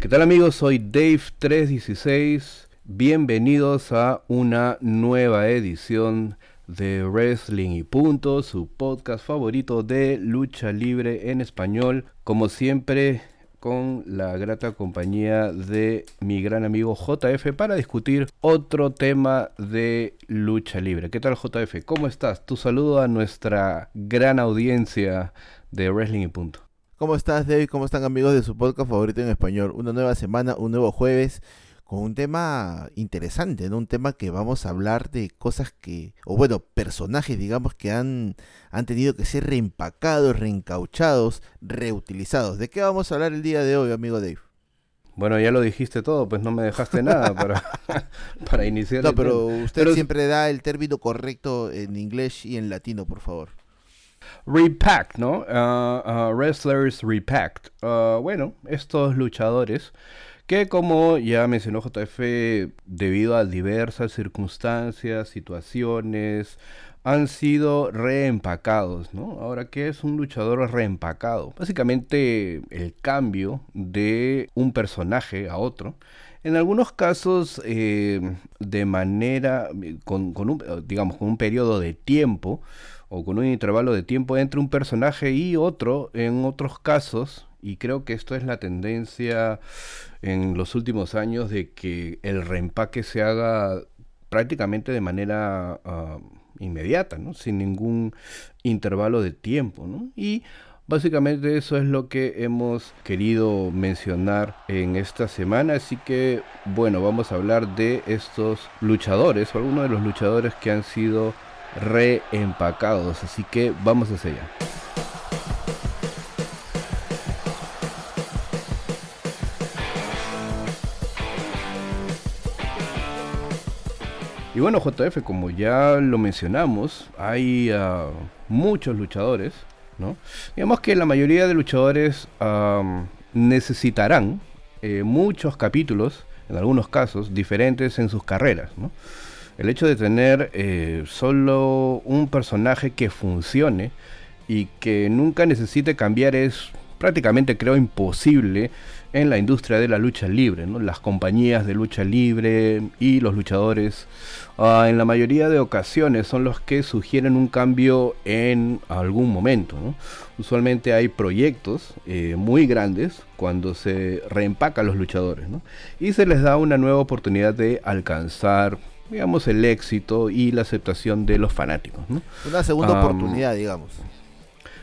¿Qué tal amigos? Soy Dave316. Bienvenidos a una nueva edición de Wrestling y Punto, su podcast favorito de lucha libre en español. Como siempre, con la grata compañía de mi gran amigo JF para discutir otro tema de lucha libre. ¿Qué tal JF? ¿Cómo estás? Tu saludo a nuestra gran audiencia de Wrestling y Punto. ¿Cómo estás, David? ¿Cómo están amigos de su podcast favorito en español? Una nueva semana, un nuevo jueves con un tema interesante, ¿no? Un tema que vamos a hablar de cosas que, o bueno, personajes, digamos, que han, han tenido que ser reempacados, reencauchados, reutilizados. ¿De qué vamos a hablar el día de hoy, amigo Dave? Bueno, ya lo dijiste todo, pues no me dejaste nada para, para iniciar. No, pero usted siempre da el término correcto en inglés y en latino, por favor. Repacked, ¿no? Uh, uh, wrestlers Repacked. Uh, bueno, estos luchadores que como ya mencionó JF, debido a diversas circunstancias, situaciones, han sido reempacados, ¿no? Ahora, ¿qué es un luchador reempacado? Básicamente el cambio de un personaje a otro. En algunos casos, eh, de manera, con, con, digamos, con un periodo de tiempo o con un intervalo de tiempo entre un personaje y otro, en otros casos, y creo que esto es la tendencia en los últimos años de que el reempaque se haga prácticamente de manera ah, inmediata, ¿no? sin ningún intervalo de tiempo. ¿no? Y básicamente eso es lo que hemos querido mencionar en esta semana. Así que bueno, vamos a hablar de estos luchadores o algunos de los luchadores que han sido reempacados. Así que vamos hacia allá. Y bueno, JF, como ya lo mencionamos, hay ah, muchos luchadores, ¿no? Digamos que la mayoría de luchadores necesitarán eh, muchos capítulos, en algunos casos, diferentes en sus carreras, ¿no? El hecho de tener eh, solo un personaje que funcione y que nunca necesite cambiar es prácticamente creo imposible en la industria de la lucha libre, ¿no? Las compañías de lucha libre y los luchadores ah, en la mayoría de ocasiones son los que sugieren un cambio en algún momento, Usualmente hay proyectos eh, muy grandes cuando se reempacan los luchadores, Y se les da una nueva oportunidad de alcanzar digamos, el éxito y la aceptación de los fanáticos. Una segunda oportunidad, digamos.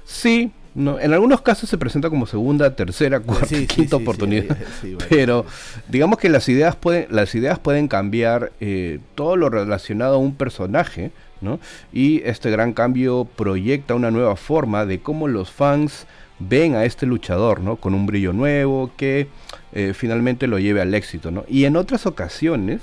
Sí, no, en algunos casos se presenta como segunda, tercera, cuarta, quinta oportunidad. pero digamos que las ideas pueden, las ideas pueden cambiar eh, todo lo relacionado a un personaje, ¿no? Y este gran cambio proyecta una nueva forma de cómo los fans ven a este luchador, ¿no? Con un brillo nuevo que eh, finalmente lo lleve al éxito, ¿no? Y en otras ocasiones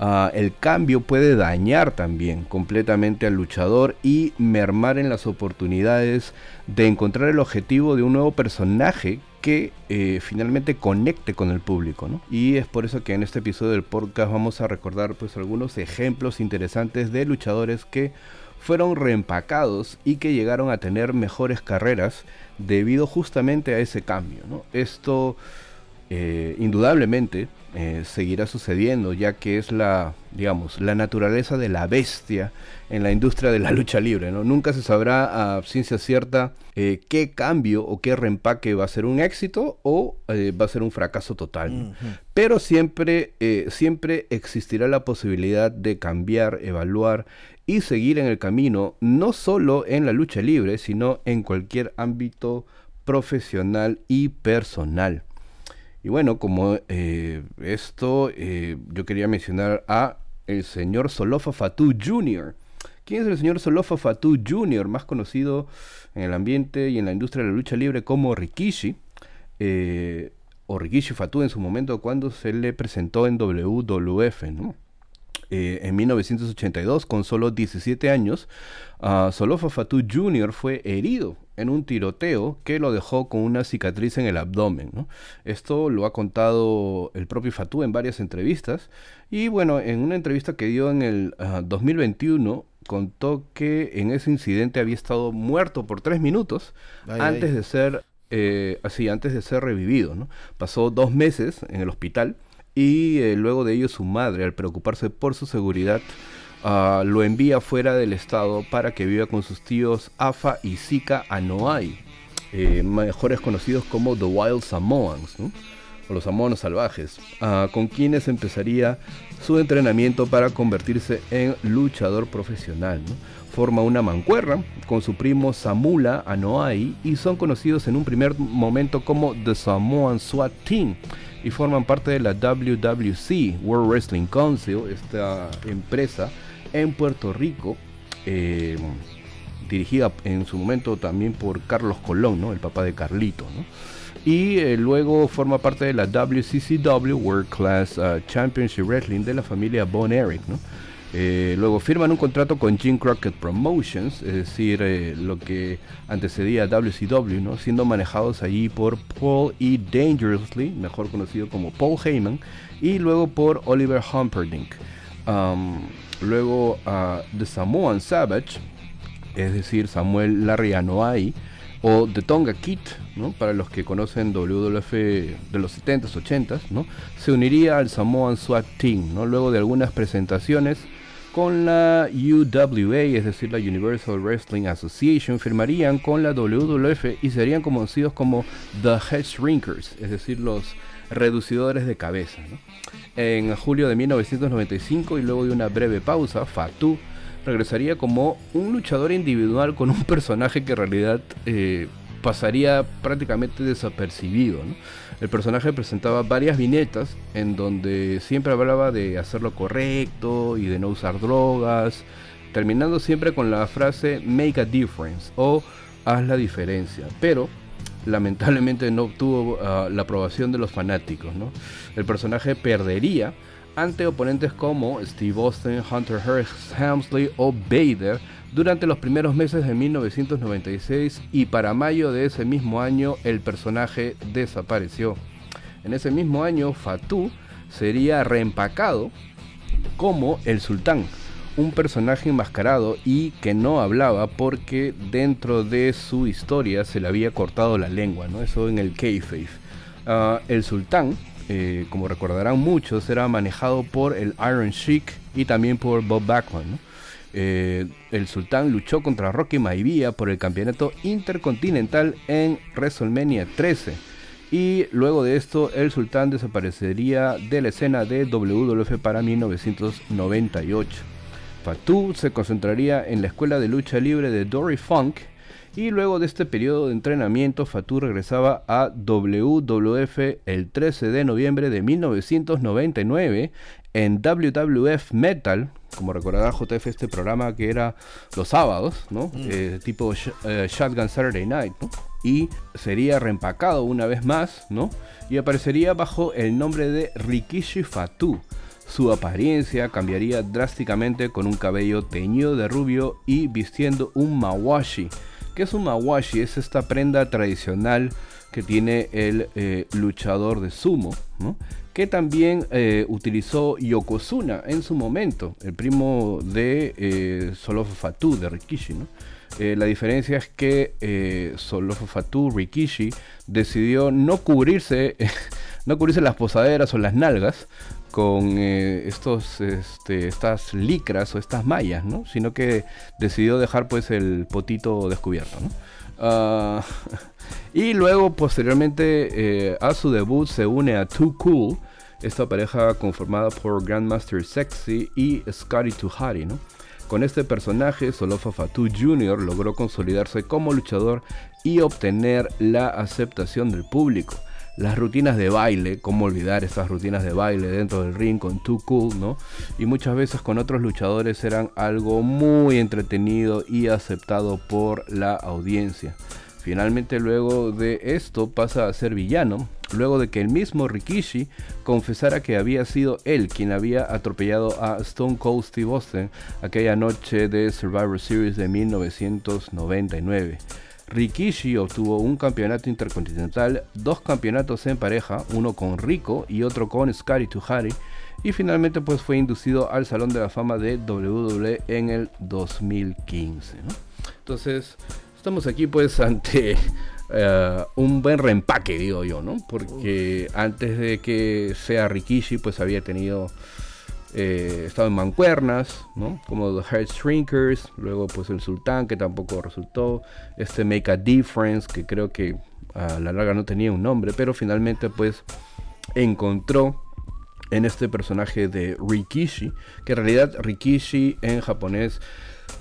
Ah, el cambio puede dañar también completamente al luchador y mermar en las oportunidades de encontrar el objetivo de un nuevo personaje que eh, finalmente conecte con el público. Y es por eso que en este episodio del podcast vamos a recordar pues algunos ejemplos interesantes de luchadores que fueron reempacados y que llegaron a tener mejores carreras debido justamente a ese cambio. Esto eh, indudablemente eh, seguirá sucediendo, ya que es la, digamos, la naturaleza de la bestia en la industria de la lucha libre. ¿no? Nunca se sabrá a ciencia cierta eh, qué cambio o qué reempaque va a ser un éxito o va a ser un fracaso total. Pero siempre, siempre existirá la posibilidad de cambiar, evaluar y seguir en el camino, no solo en la lucha libre, sino en cualquier ámbito profesional y personal. Y bueno, como eh, esto, eh, yo quería mencionar a el señor Solofa Fatu Jr. ¿Quién es el señor Solofa Fatu Jr., más conocido en el ambiente y en la industria de la lucha libre como Rikishi? Eh, o Rikishi Fatu en su momento cuando se le presentó en WWF, ¿no? Eh, en 1982, con solo 17 años, uh, Solofa Fatu Jr. fue herido en un tiroteo que lo dejó con una cicatriz en el abdomen. Esto lo ha contado el propio Fatu en varias entrevistas. Y bueno, en una entrevista que dio en el 2021, ah, contó que en ese incidente había estado muerto por tres minutos antes de ser eh, así antes de ser revivido. ¿no? Pasó dos meses en el hospital y eh, luego de ello su madre, al preocuparse por su seguridad, ah, lo envía fuera del estado para que viva con sus tíos Afa y Sika Anoai, eh, mejores conocidos como The Wild Samoans, o los samoanos salvajes, ah, con quienes empezaría su entrenamiento para convertirse en luchador profesional. Forma una mancuerra con su primo Samula Anoai y son conocidos en un primer momento como The Samoan SWAT Team y forman parte de la WWC, World Wrestling Council, esta empresa en Puerto Rico, eh, dirigida en su momento también por Carlos Colón, ¿no? el papá de Carlito. Y eh, luego forma parte de la WCCW, World Class uh, Championship Wrestling, de la familia Bon Eric. ¿no? Eh, luego firman un contrato con Jim Crockett Promotions, es decir, eh, lo que antecedía a WCW, ¿no? siendo manejados allí por Paul E. Dangerously, mejor conocido como Paul Heyman, y luego por Oliver Humperdinck. Um, luego a The Samoan Savage, es decir, Samuel Larry Anoa'i, o The Tonga Kid, ¿no? para los que conocen WWF de los 70s, 80s, ¿no? se uniría al Samoan SWAT Team, ¿no? luego de algunas presentaciones con la UWA, es decir, la Universal Wrestling Association, firmarían con la WWF y serían conocidos como The Head Shrinkers, es decir, los reducidores de cabeza. En julio de 1995 y luego de una breve pausa, Fatu regresaría como un luchador individual con un personaje que en realidad eh, pasaría prácticamente desapercibido. El personaje presentaba varias viñetas en donde siempre hablaba de hacer lo correcto y de no usar drogas, terminando siempre con la frase make a difference o haz la diferencia. Pero lamentablemente no obtuvo ah, la aprobación de los fanáticos. El personaje perdería ante oponentes como Steve Austin, Hunter Hearst Helmsley o Vader durante los primeros meses de 1996 y para mayo de ese mismo año el personaje desapareció. En ese mismo año Fatu sería reempacado como el sultán, un personaje enmascarado y que no hablaba porque dentro de su historia se le había cortado la lengua, ¿no? Eso en el kayfabe. Uh, el sultán, eh, como recordarán muchos, era manejado por el Iron Sheik y también por Bob Backlund, eh, el sultán luchó contra Rocky Maivia por el campeonato intercontinental en WrestleMania 13. Y luego de esto, el sultán desaparecería de la escena de WWF para 1998. Fatu se concentraría en la escuela de lucha libre de Dory Funk y luego de este periodo de entrenamiento, Fatu regresaba a WWF el 13 de noviembre de 1999 en WWF Metal, como recordará JF este programa que era los sábados, ¿no? Mm. Eh, tipo eh, Shotgun Saturday Night, ¿no? Y sería reempacado una vez más, ¿no? Y aparecería bajo el nombre de Rikishi Fatu. Su apariencia cambiaría drásticamente con un cabello teñido de rubio y vistiendo un mawashi. ¿Qué es un mawashi? Es esta prenda tradicional que tiene el eh, luchador de sumo, que también eh, utilizó Yokozuna en su momento, el primo de eh, Fatu, de Rikishi. Eh, la diferencia es que eh, Rikishi, decidió no cubrirse, no cubrirse las posaderas o las nalgas con estos, este, estas licras o estas mallas, ¿no? sino que decidió dejar pues el potito descubierto. ¿no? Ah, y luego posteriormente a su debut se une a Too Cool, esta pareja conformada por Grandmaster Sexy y Scotty Tuhari, ¿no? Con este personaje, Solofa Fatu Jr. logró consolidarse como luchador y obtener la aceptación del público. Las rutinas de baile, cómo olvidar esas rutinas de baile dentro del ring con Too Cool, ¿no? Y muchas veces con otros luchadores eran algo muy entretenido y aceptado por la audiencia. Finalmente luego de esto pasa a ser villano, luego de que el mismo Rikishi confesara que había sido él quien había atropellado a Stone Cold Steve Austin aquella noche de Survivor Series de 1999. Rikishi obtuvo un campeonato intercontinental, dos campeonatos en pareja, uno con Rico y otro con Scotty Tuhari, y finalmente pues fue inducido al Salón de la Fama de WWE en el 2015. Entonces, Estamos aquí pues ante, eh, un buen reempaque, digo yo, ¿no? Porque antes de que sea Rikishi, pues había tenido eh, estado en mancuernas. Como The Heart Shrinkers, luego pues el Sultán, que tampoco resultó, este Make a Difference, que creo que a la larga no tenía un nombre, pero finalmente pues encontró en este personaje de Rikishi, que en realidad Rikishi en japonés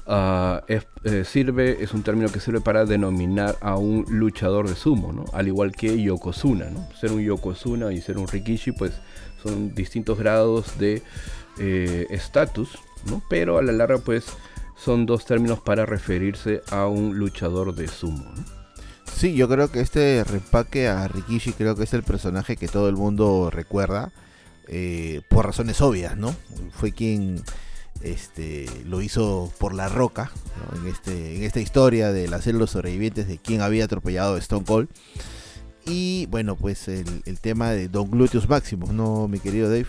uh, es, eh, sirve, es un término que sirve para denominar a un luchador de sumo, ¿no? al igual que Yokozuna. ¿no? Ser un Yokozuna y ser un Rikishi pues distintos grados de eh, estatus, ¿no? pero a la larga pues son dos términos para referirse a un luchador de sumo. ¿no? Sí, yo creo que este repaque a Rikishi creo que es el personaje que todo el mundo recuerda eh, por razones obvias, ¿no? Fue quien este, lo hizo por la roca en, este, en esta historia de las células sobrevivientes de quien había atropellado a Stone Cold. Y bueno, pues el, tema de Don Gluteus Maximus, ¿no, mi querido Dave?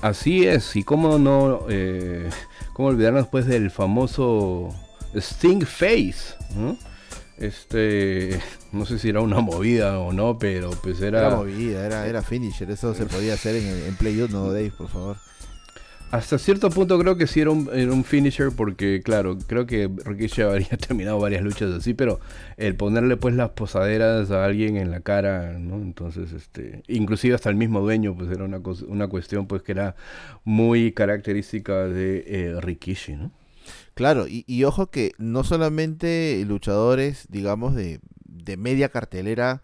Así es, y cómo no, eh, cómo olvidarnos pues del famoso Sting Face, ¿no? Este, no sé si era una movida o no, pero pues era... Era movida, era, era finisher, eso se podía hacer en, en Play no Dave, por favor. Hasta cierto punto creo que sí era un, finisher porque, claro, creo que Rikishi habría terminado varias luchas así, pero el ponerle pues las posaderas a alguien en la cara, ¿no? Entonces, este, inclusive hasta el mismo dueño, pues era una, una cuestión pues que era muy característica de eh, Rikishi, ¿no? Claro, y, ojo que no solamente luchadores, digamos, de, de media cartelera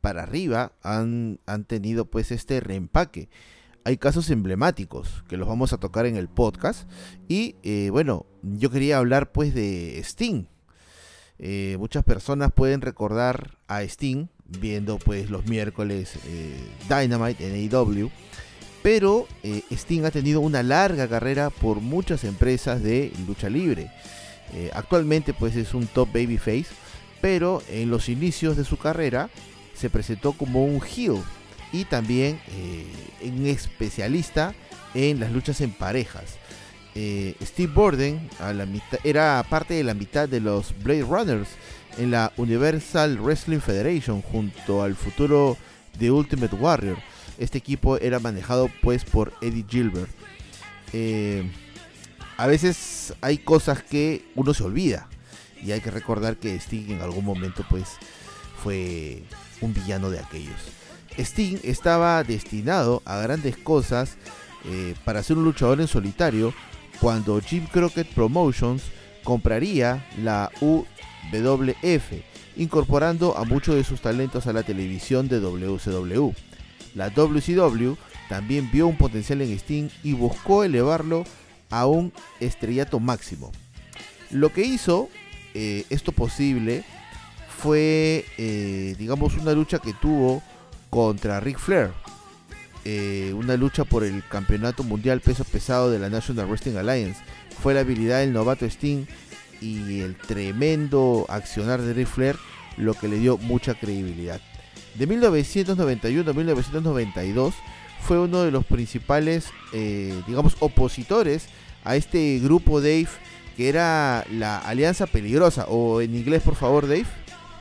para arriba han, han tenido pues este reempaque hay casos emblemáticos que los vamos a tocar en el podcast. Y eh, bueno, yo quería hablar pues de Sting. Eh, muchas personas pueden recordar a Sting viendo pues los miércoles eh, Dynamite en AEW. Pero Sting ha tenido una larga carrera por muchas empresas de lucha libre. actualmente pues es un top babyface. Pero en los inicios de su carrera se presentó como un heel y también eh, un especialista en las luchas en parejas. Eh, Steve Borden era parte de la mitad de los Blade Runners en la Universal Wrestling Federation junto al futuro de Ultimate Warrior. Este equipo era manejado pues por Eddie Gilbert. Eh, a veces hay cosas que uno se olvida y hay que recordar que Steve en algún momento pues fue un villano de aquellos. Sting estaba destinado a grandes cosas eh, para ser un luchador en solitario cuando Jim Crockett Promotions compraría la UWF, incorporando a muchos de sus talentos a la televisión de WCW. La WCW también vio un potencial en Sting y buscó elevarlo a un estrellato máximo. Lo que hizo eh, esto posible fue, eh, digamos, una lucha que tuvo contra Ric Flair. Eh, una lucha por el campeonato mundial peso pesado de la National Wrestling Alliance. Fue la habilidad del novato Sting y el tremendo accionar de Ric Flair lo que le dio mucha credibilidad. De 1991 a 1992 fue uno de los principales, eh, digamos, opositores a este grupo Dave que era la Alianza Peligrosa, o en inglés por favor Dave.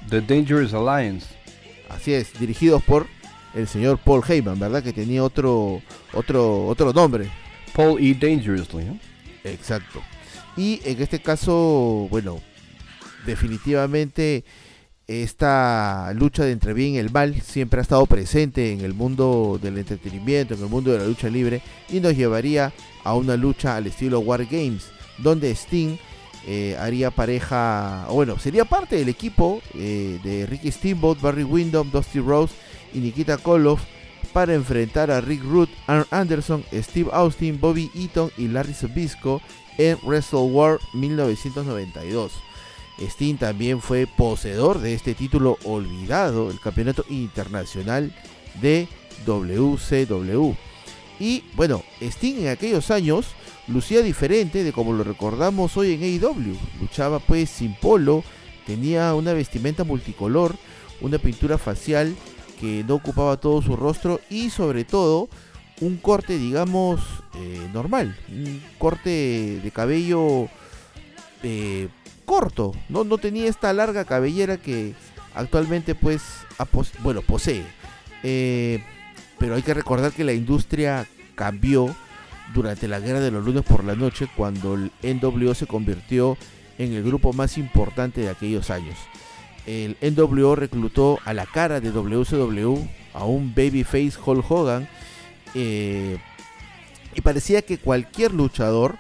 The Dangerous Alliance. Así es, dirigidos por el señor Paul Heyman, ¿verdad? Que tenía otro, otro, otro nombre. Paul E. Dangerously, ¿no? Exacto. Y en este caso, bueno, definitivamente esta lucha de entre bien y el mal siempre ha estado presente en el mundo del entretenimiento, en el mundo de la lucha libre y nos llevaría a una lucha al estilo War Games, donde Sting eh, haría pareja, bueno, sería parte del equipo eh, de Ricky Steamboat, Barry Windham, Dusty Rose y Nikita Koloff para enfrentar a Rick Root, Arn Anderson, Steve Austin, Bobby Eaton y Larry Sabisco en Wrestle War 1992. Sting también fue poseedor de este título olvidado, el Campeonato Internacional de WCW. Y bueno, Sting en aquellos años lucía diferente de como lo recordamos hoy en AEW. Luchaba pues sin polo, tenía una vestimenta multicolor, una pintura facial que no ocupaba todo su rostro y sobre todo un corte digamos eh, normal, un corte de cabello eh, corto, ¿no? no tenía esta larga cabellera que actualmente pues, bueno, posee. Eh, pero hay que recordar que la industria cambió durante la guerra de los lunes por la noche cuando el NWO se convirtió en el grupo más importante de aquellos años. El NWO reclutó a la cara de WCW a un babyface Hulk Hogan eh, y parecía que cualquier luchador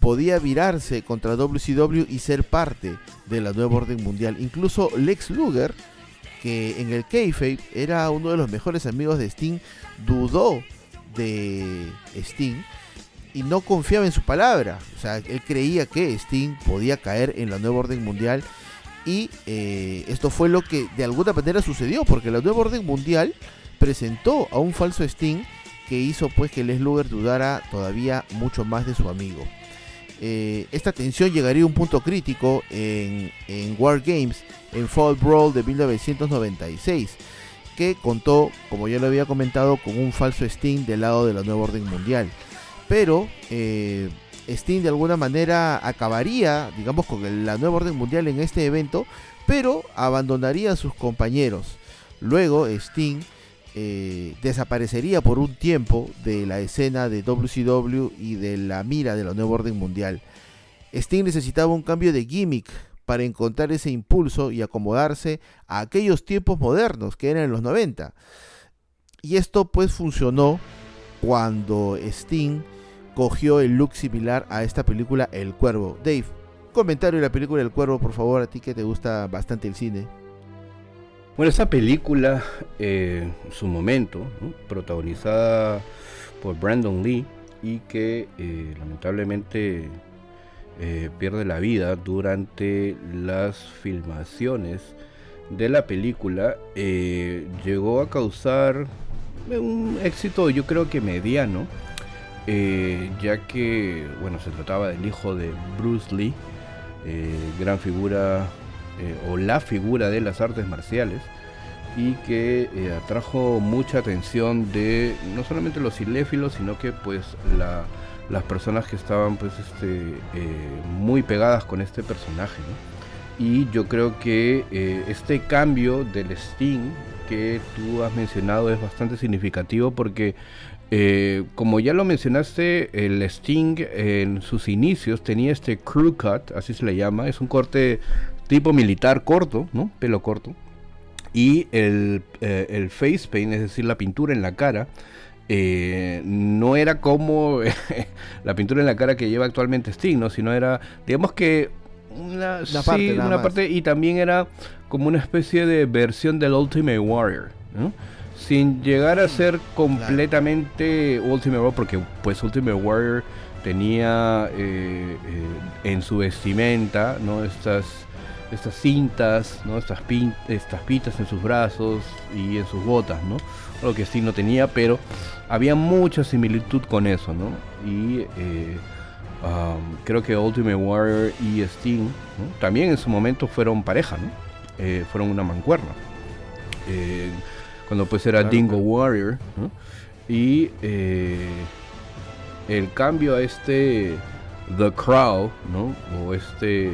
podía virarse contra WCW y ser parte de la nueva orden mundial. Incluso Lex Luger, que en el kayfabe era uno de los mejores amigos de Sting, dudó de Sting y no confiaba en su palabra. O sea, él creía que Sting podía caer en la nueva orden mundial. Y eh, esto fue lo que de alguna manera sucedió, porque la nueva orden mundial presentó a un falso Sting que hizo pues que Les Luger dudara todavía mucho más de su amigo. Eh, esta tensión llegaría a un punto crítico en, War Games, en Fall Brawl de 1996, que contó, como ya lo había comentado, con un falso Sting del lado de la nueva orden mundial pero eh, Sting de alguna manera acabaría, digamos, con la nueva orden mundial en este evento, pero abandonaría a sus compañeros. Luego Sting eh, desaparecería por un tiempo de la escena de WCW y de la mira de la nueva orden mundial. Sting necesitaba un cambio de gimmick para encontrar ese impulso y acomodarse a aquellos tiempos modernos que eran los 90. Y esto pues funcionó cuando Sting cogió el look similar a esta película El Cuervo. Dave, comentario de la película El Cuervo, por favor, a ti que te gusta bastante el cine. Bueno, esta película, eh, su momento, protagonizada por Brandon Lee y que eh, lamentablemente eh, pierde la vida durante las filmaciones de la película, llegó a causar un éxito yo creo que mediano eh, ya que, bueno, se trataba del hijo de Bruce Lee, eh, gran figura eh, o la figura de las artes marciales, y que atrajo mucha atención de no solamente los cinéfilos, sino que pues las personas que estaban pues este, muy pegadas con este personaje. Y yo creo que este cambio del Sting que tú has mencionado es bastante significativo porque eh, como ya lo mencionaste, el Sting en sus inicios tenía este crew cut, así se le llama, es un corte tipo militar corto, ¿no? Pelo corto. Y el, eh, face paint, es decir, la pintura en la cara, eh, no era como la pintura en la cara que lleva actualmente Sting, ¿no? Sino era, digamos que una, parte, una parte, y también era como una especie de versión del Ultimate Warrior, ¿no? Sin llegar a ser completamente Ultimate Warrior, porque pues Ultimate Warrior tenía eh, eh, en su vestimenta, ¿no? Estas, estas cintas, ¿no? Estas, pin, estas pitas en sus brazos y en sus botas, ¿no? Lo que sí no tenía, pero había mucha similitud con eso, ¿no? Y eh, um, creo que Ultimate Warrior y Sting también en su momento fueron pareja, ¿no? fueron una mancuerna cuando pues era Dingo Warrior. Y eh, el cambio a este The Crow, ¿no? O este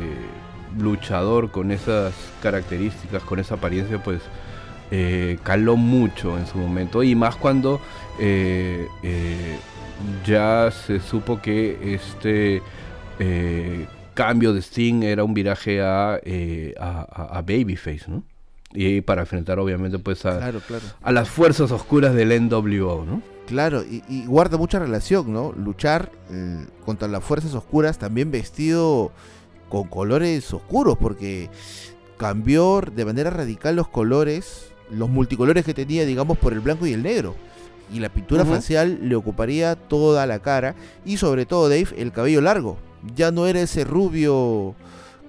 luchador con esas características, con esa apariencia, pues eh, caló mucho en su momento. Y más cuando eh, ya se supo que este cambio de Sting era un viraje a, a, a Babyface, ¿no? Y para enfrentar obviamente pues a, a las fuerzas oscuras del NWO, ¿no? Claro, y, guarda mucha relación, ¿no? Luchar eh, contra las fuerzas oscuras también vestido con colores oscuros, porque cambió de manera radical los colores, los multicolores que tenía, digamos, por el blanco y el negro. Y la pintura facial le ocuparía toda la cara y sobre todo, Dave, el cabello largo. Ya no era ese rubio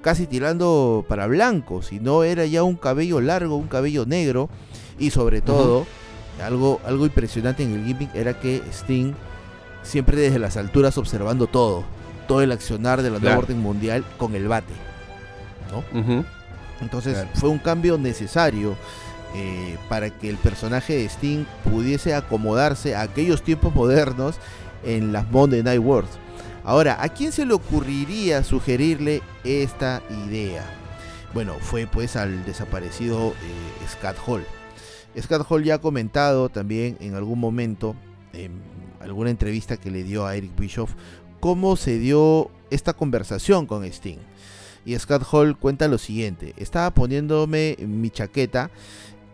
casi tirando para blanco, sino era ya un cabello largo, un cabello negro y sobre todo algo, algo impresionante en el gimmick era que Sting siempre desde las alturas observando todo, todo el accionar de la nueva orden mundial con el bate, ¿no? Entonces fue un cambio necesario eh, para que el personaje de Sting pudiese acomodarse a aquellos tiempos modernos en las Monday Night Wars. Ahora, ¿a quién se le ocurriría sugerirle esta idea? bueno, fue pues al desaparecido eh, Scott Hall. Scott Hall ya ha comentado también en algún momento, en alguna entrevista que le dio a Eric Bischoff, cómo se dio esta conversación con Sting. Y Scott Hall cuenta lo siguiente, estaba poniéndome mi chaqueta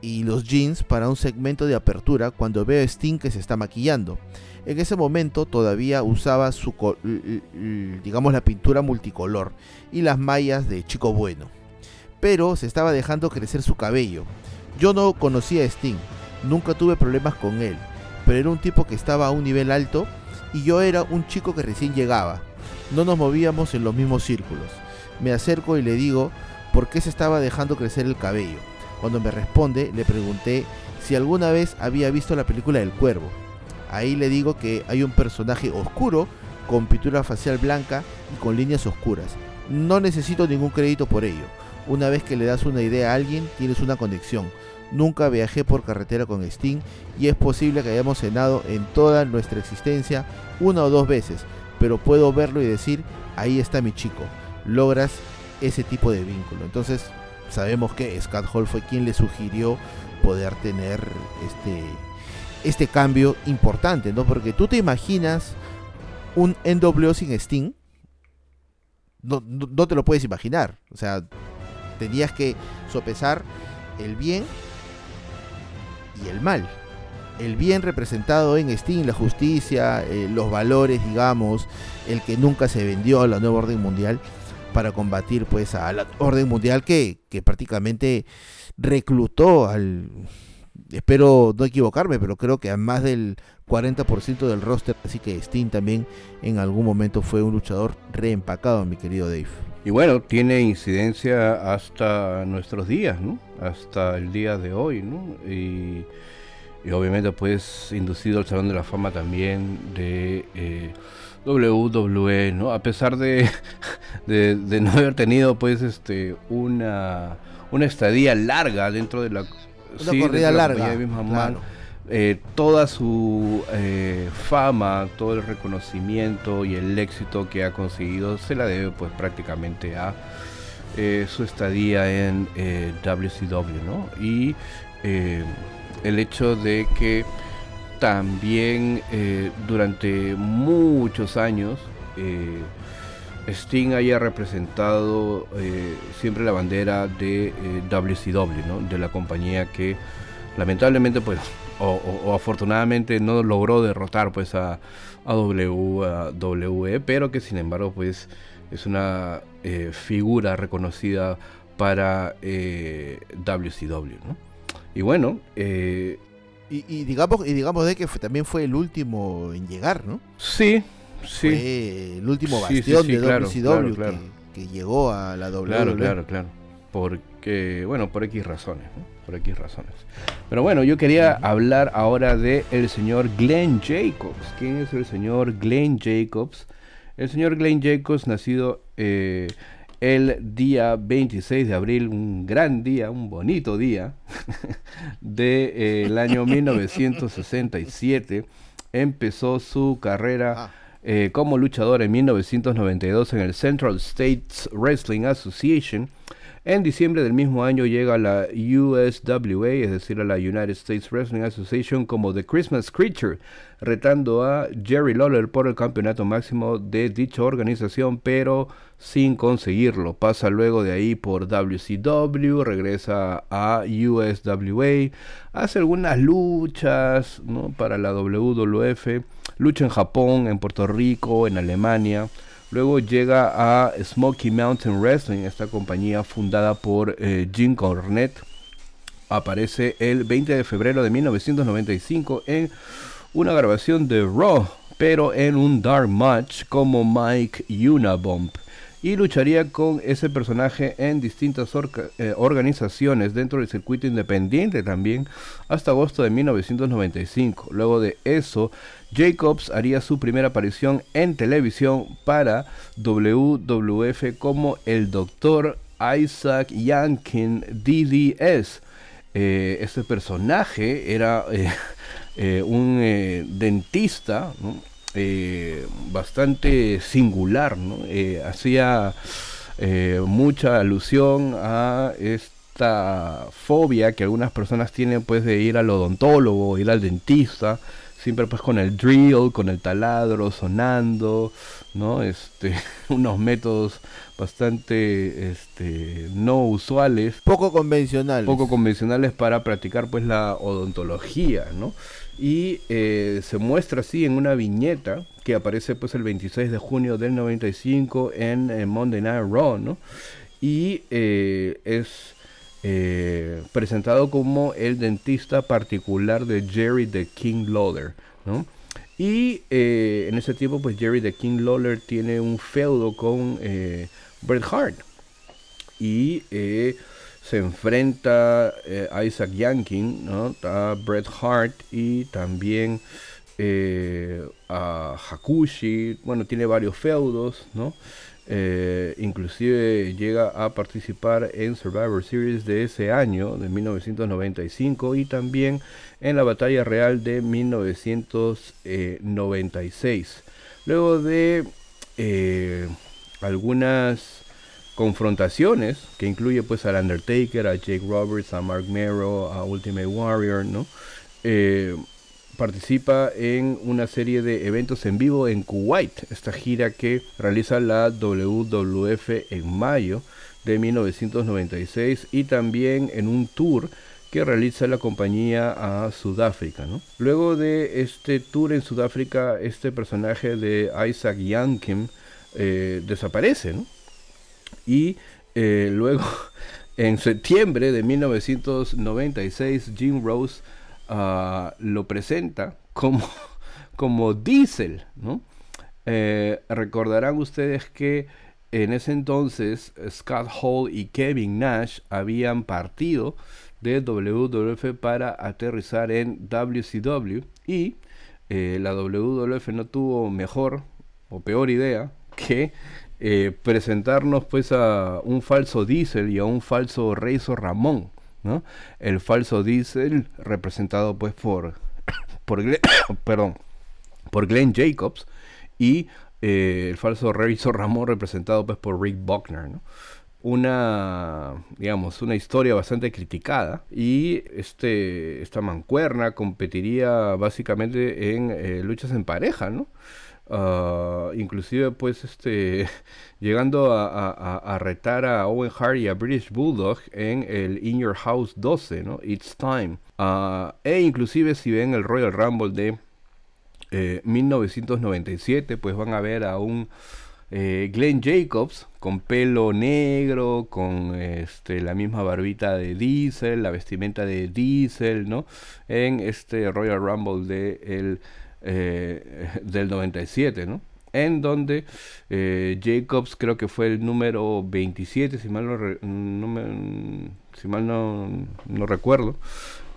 y los jeans para un segmento de apertura cuando veo a Sting que se está maquillando. En ese momento todavía usaba su digamos la pintura multicolor y las mallas de chico bueno. Pero se estaba dejando crecer su cabello. Yo no conocía a Sting, nunca tuve problemas con él, pero era un tipo que estaba a un nivel alto y yo era un chico que recién llegaba. No nos movíamos en los mismos círculos. Me acerco y le digo por qué se estaba dejando crecer el cabello. Cuando me responde, le pregunté si alguna vez había visto la película del cuervo. Ahí le digo que hay un personaje oscuro con pintura facial blanca y con líneas oscuras. No necesito ningún crédito por ello. Una vez que le das una idea a alguien, tienes una conexión. Nunca viajé por carretera con Sting y es posible que hayamos cenado en toda nuestra existencia una o dos veces, pero puedo verlo y decir, ahí está mi chico. Logras ese tipo de vínculo. Entonces sabemos que Scott Hall fue quien le sugirió poder tener este, este cambio importante, ¿no? Porque tú te imaginas un NWO sin Sting, no, te lo puedes imaginar. O sea, tenías que sopesar el bien y el mal. El bien representado en Steam, la justicia, eh, los valores, digamos, el que nunca se vendió a la nueva orden mundial para combatir pues a la orden mundial que, que prácticamente reclutó al, espero no equivocarme, pero creo que a más del 40% del roster, así que Steam también en algún momento fue un luchador reempacado, mi querido Dave. Y bueno, tiene incidencia hasta nuestros días, ¿no? Hasta el día de hoy, ¿no? Y, obviamente pues inducido al Salón de la Fama también de eh, WWE, ¿no? A pesar de, de, no haber tenido pues este una, una estadía larga dentro de la... Una corrida larga. Eh, toda su eh, fama, todo el reconocimiento y el éxito que ha conseguido se la debe pues prácticamente a eh, su estadía en WCW, ¿no? Y el hecho de que también durante muchos años Sting haya representado siempre la bandera de WCW, ¿no? De la compañía que lamentablemente pues o, afortunadamente no logró derrotar pues a, a, WWE, pero que sin embargo pues es una eh, figura reconocida para eh, WCW, ¿no? Y bueno, eh, y, digamos y digamos de que también fue el último en llegar, ¿no? Sí, sí. Fue el último bastión de WCW Que, llegó a la WWE. Claro, claro, claro. Porque, bueno, por X razones, ¿no? por X razones. Pero bueno, yo quería hablar ahora de el señor Glenn Jacobs. ¿Quién es el señor Glenn Jacobs? El señor Glenn Jacobs, nacido eh, el día 26 de abril, un gran día, un bonito día, del de, año 1967, empezó su carrera. Ah. Eh, como luchador en 1992 en el Central States Wrestling Association en diciembre del mismo año llega a la USWA, es decir, a la United States Wrestling Association, como The Christmas Creature, retando a Jerry Lawler por el campeonato máximo de dicha organización, pero sin conseguirlo. Pasa luego de ahí por WCW, regresa a USWA, hace algunas luchas para la WWF, lucha en Japón, en Puerto Rico, en Alemania. Luego llega a Smoky Mountain Wrestling, esta compañía fundada por eh, Jim Cornette. Aparece el 20 de febrero de 1995 en una grabación de Raw, pero en un Dark Match como Mike Unabomb. Y lucharía con ese personaje en distintas eh, organizaciones dentro del circuito independiente también hasta agosto de 1995. Luego de eso Jacobs haría su primera aparición en televisión para WWF como el Dr. Isaac Yankin DDS. Eh, este personaje era eh, eh, un dentista bastante singular, hacía Eh, mucha alusión a esta fobia que algunas personas tienen pues de ir al odontólogo, ir al dentista, siempre pues con el drill, con el taladro sonando, ¿no? Este, unos métodos bastante este, no usuales. Poco convencionales. Poco convencionales para practicar pues la odontología, ¿no? Y eh, se muestra así en una viñeta que aparece pues el 26 de junio del 95 en, en Monday Night Raw, ¿no? Y eh, es eh, presentado como el dentista particular de Jerry the King Lawler, ¿no? Y eh, en ese tiempo, pues Jerry the King Lawler tiene un feudo con eh, Bret Hart. Y se enfrenta a Isaac Yankin, ¿no? A Bret Hart y también a Hakushi. Bueno, tiene varios feudos, ¿no? Eh, inclusive llega a participar en Survivor Series de ese año, de 1995, y también en la Batalla Real de 1996. Luego de eh, algunas confrontaciones que incluye pues al Undertaker, a Jake Roberts, a Mark Merrow, a Ultimate Warrior, ¿no? Eh, participa en una serie de eventos en vivo en Kuwait, esta gira que realiza la WWF en mayo de 1996 y también en un tour que realiza la compañía a Sudáfrica. Luego de este tour en Sudáfrica, este personaje de Isaac Yankim eh, desaparece y eh, luego en septiembre de 1996 Jim Rose Ah, lo presenta como, como Diesel, ¿no? Eh, recordarán ustedes que en ese entonces Scott Hall y Kevin Nash habían partido de WWF para aterrizar en WCW y eh, la WWF no tuvo mejor o peor idea que eh, presentarnos pues a un falso Diesel y a un falso Razor Ramón el falso Diesel representado pues por, por, Glenn, perdón, por Glenn Jacobs y eh, el falso Razor Ramón representado pues por Rick Buckner, Una, digamos, una historia bastante criticada y este, esta mancuerna competiría básicamente en eh, luchas en pareja, ¿no? Ah, inclusive pues este llegando a, retar a Owen Hart y a British Bulldog en el In Your House 12, ¿no? It's Time. Ah, e inclusive si ven el Royal Rumble de 1997, eh, pues van a ver a un eh, Glenn Jacobs con pelo negro, con este, la misma barbita de Diesel, la vestimenta de Diesel, ¿no? En este Royal Rumble de el eh, del 97, ¿no? En donde eh, Jacobs creo que fue el número 27, si mal no, si mal no, recuerdo.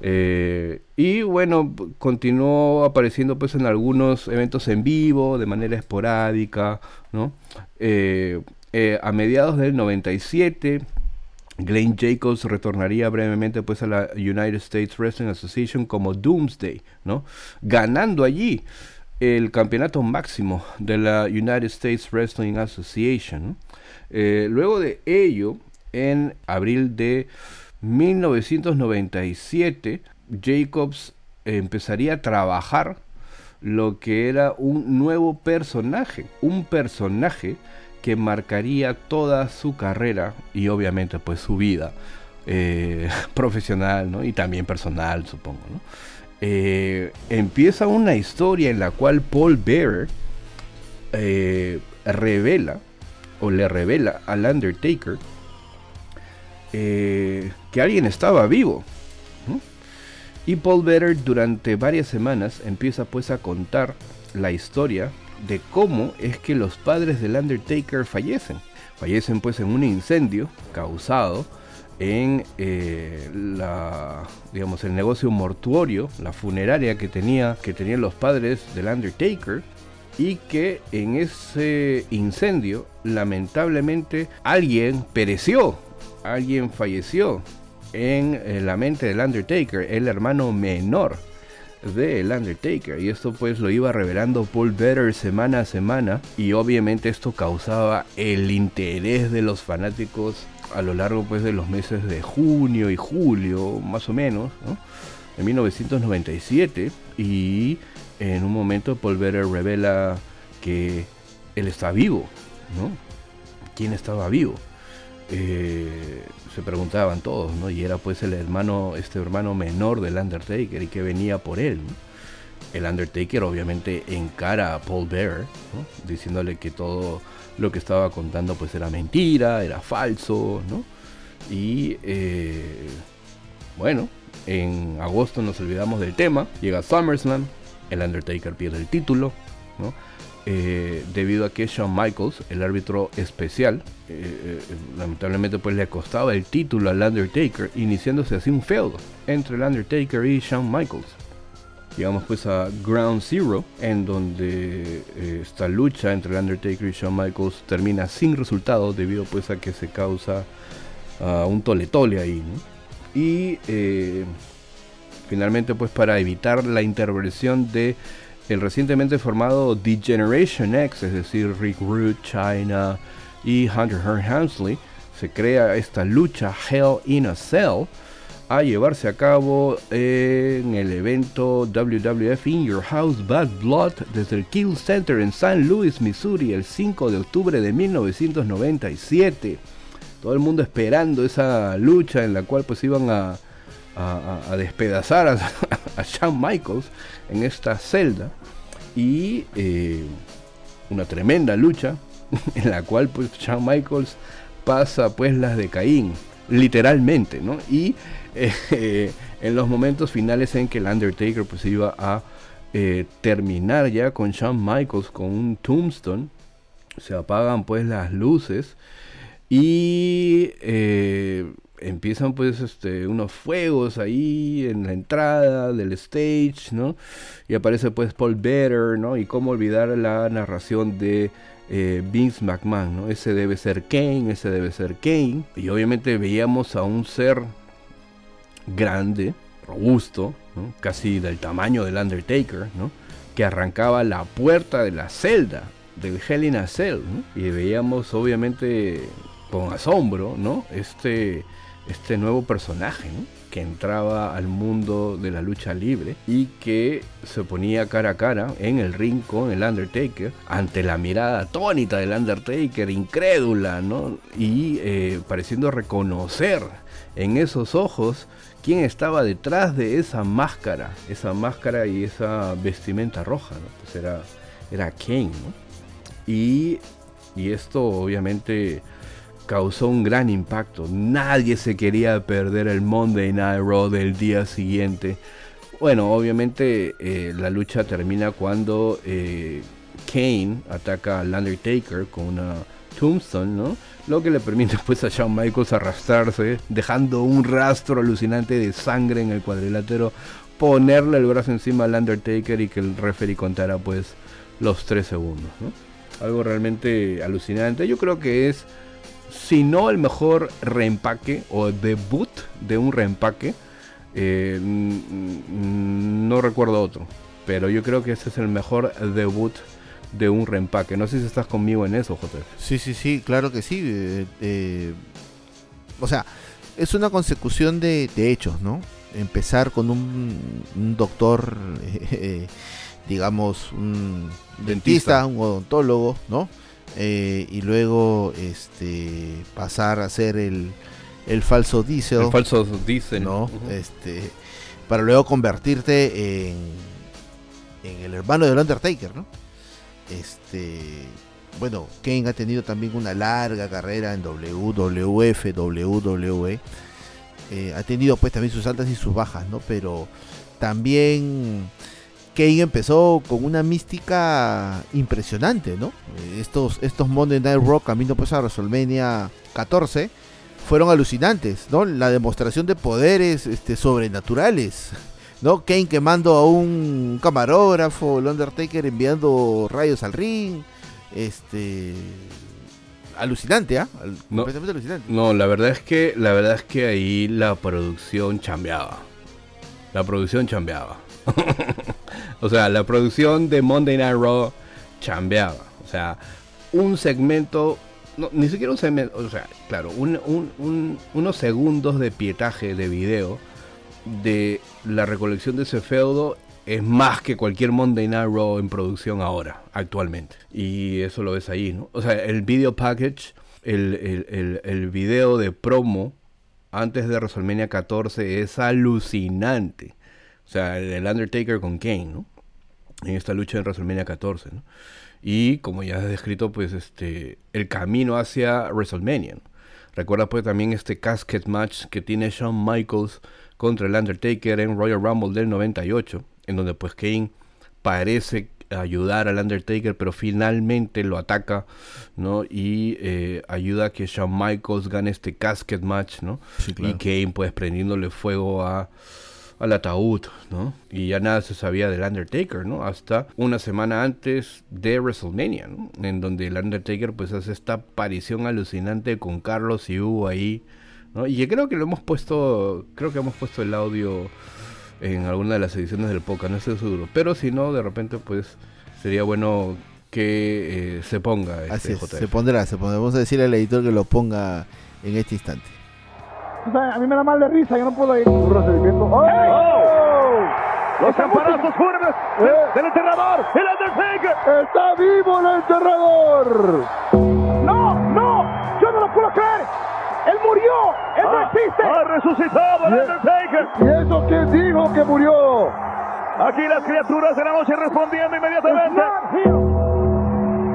Eh, y bueno, continuó apareciendo pues en algunos eventos en vivo, de manera esporádica, ¿no? a mediados del 97 Glenn Jacobs retornaría brevemente pues a la United States Wrestling Association como Doomsday, ¿no? Ganando allí el campeonato máximo de la United States Wrestling Association. Eh, luego de ello, en abril de 1997, Jacobs empezaría a trabajar lo que era un nuevo personaje, un personaje que marcaría toda su carrera y obviamente pues su vida eh, profesional ¿no? y también personal supongo. Eh, empieza una historia en la cual Paul Bearer eh, revela o le revela al Undertaker que alguien estaba vivo. Y Paul Bearer durante varias semanas empieza pues a contar la historia de cómo es que los padres del Undertaker fallecen. Fallecen pues en un incendio causado en eh, la, digamos, el negocio mortuorio, la funeraria que, tenía, que tenían los padres del Undertaker y que en ese incendio lamentablemente alguien pereció, alguien falleció en, en la mente del Undertaker, el hermano menor de El Undertaker y esto pues lo iba revelando Paul Better semana a semana y obviamente esto causaba el interés de los fanáticos a lo largo pues de los meses de junio y julio más o menos ¿no? en 1997 y en un momento Paul Better revela que él está vivo ¿no? ¿quién estaba vivo? Eh, se preguntaban todos, ¿no? Y era pues el hermano, este hermano menor del Undertaker y que venía por él. El Undertaker obviamente encara a Paul Bearer, diciéndole que todo lo que estaba contando pues era mentira, era falso, ¿no? Y eh, bueno, en agosto nos olvidamos del tema, llega SummerSlam, el Undertaker pierde el título, ¿no? Eh, debido a que Shawn Michaels, el árbitro especial, eh, eh, lamentablemente pues le costaba el título al Undertaker, iniciándose así un feudo entre el Undertaker y Shawn Michaels. Llegamos pues a Ground Zero, en donde esta lucha entre el Undertaker y Shawn Michaels termina sin resultado debido pues a que se causa uh, un tole tole ahí. Y finalmente pues para evitar la intervención de el recientemente formado The Generation X, es decir, Rick Root, China y Hunter Hearn Hansley, se crea esta lucha Hell in a Cell a llevarse a cabo en el evento WWF In Your House Bad Blood desde el Kill Center en San Luis, Missouri, el 5 de octubre de 1997. Todo el mundo esperando esa lucha en la cual pues iban a, despedazar a Shawn Michaels en esta celda y eh, una tremenda lucha en la cual pues Shawn Michaels pasa pues las de Caín literalmente no y eh, en los momentos finales en que el Undertaker pues iba a eh, terminar ya con Shawn Michaels con un tombstone se apagan pues las luces y empiezan pues este unos fuegos ahí en la entrada del stage, ¿no? Y aparece pues Paul Better, ¿no? Y cómo olvidar la narración de eh, Vince McMahon, ¿no? Ese debe ser Kane, ese debe ser Kane. Y obviamente veíamos a un ser grande, robusto, casi del tamaño del Undertaker, ¿no? Que arrancaba la puerta de la celda del Hell in a Cell, ¿no? Y veíamos obviamente con asombro, ¿no? Este este nuevo personaje, que entraba al mundo de la lucha libre y que se ponía cara a cara en el ring con el Undertaker ante la mirada atónita del Undertaker, incrédula, ¿no? Y eh, pareciendo reconocer en esos ojos quién estaba detrás de esa máscara, esa máscara y esa vestimenta roja, Pues era, era Kane, ¿no? Y, y esto obviamente causó un gran impacto. Nadie se quería perder el Monday Night Raw del día siguiente. Bueno, obviamente eh, la lucha termina cuando eh, Kane ataca al Undertaker con una tombstone, ¿no? Lo que le permite pues a Shawn Michaels arrastrarse, dejando un rastro alucinante de sangre en el cuadrilátero, ponerle el brazo encima al Undertaker y que el referee contara pues los 3 segundos, Algo realmente alucinante. Yo creo que es si no el mejor reempaque o debut de un reempaque. Eh, no recuerdo otro, pero yo creo que ese es el mejor debut de un reempaque. No sé si estás conmigo en eso, José. Sí, sí, sí, claro que sí. Eh, eh, o sea, es una consecución de, hechos, ¿no? Empezar con un, doctor, digamos, un dentista, un odontólogo, ¿no? Eh, y luego este pasar a ser el, el falso diesel. El falso diesel. ¿no? este, para luego convertirte en, en el hermano del Undertaker, ¿no? Este, bueno, Kane ha tenido también una larga carrera en WWF, WWE. Eh, ha tenido pues también sus altas y sus bajas, ¿no? Pero también Kane empezó con una mística impresionante, ¿no? Estos, estos Monday Night Rock camino pues a WrestleMania 14 fueron alucinantes, ¿no? La demostración de poderes este, sobrenaturales, ¿no? Kane quemando a un camarógrafo, el Undertaker enviando rayos al ring, este alucinante, ¿ah? No, completamente alucinante. No, la verdad es que la verdad es que ahí la producción chambeaba. La producción chambeaba. o sea, la producción de Monday Night Raw chambeaba. O sea, un segmento, ni siquiera un segmento, o sea, claro, unos segundos de pietaje de video de la recolección de ese feudo es más que cualquier Monday Night Raw en producción ahora, actualmente. Y eso lo ves ahí, ¿no? O sea, el video package, el, el, el video de promo antes de WrestleMania 14 es alucinante. O sea, el Undertaker con Kane, ¿no? En esta lucha en WrestleMania 14, ¿no? Y como ya has descrito, pues este el camino hacia WrestleMania. Recuerda pues también este casket match que tiene Shawn Michaels contra el Undertaker en Royal Rumble del 98, en donde pues Kane parece ayudar al Undertaker, pero finalmente lo ataca, ¿no? Y eh, ayuda a que Shawn Michaels gane este casket match, ¿no? Y Kane pues prendiéndole fuego a al ataúd, ¿no? Y ya nada se sabía del Undertaker, ¿no? Hasta una semana antes de WrestleMania, ¿no? En donde el Undertaker pues hace esta aparición alucinante con Carlos y Hugo ahí, ¿no? Y creo que lo hemos puesto, creo que hemos puesto el audio en alguna de las ediciones del podcast, no estoy seguro. Pero si no, de repente pues sería bueno que eh, se ponga este Así se pondrá, se pondrá. Vamos a decirle al editor que lo ponga en este instante a mí me da mal de risa, yo no puedo ir. Un procedimiento. ¡Oh! ¡Oh! Los campanazos fuertes eh. del enterrador, el Undertaker. Está vivo el enterrador. No, no, yo no lo puedo creer. Él murió, él no ah, existe. Ha resucitado el Undertaker. ¿Y eso quién dijo que murió? Aquí las criaturas de la noche respondiendo inmediatamente.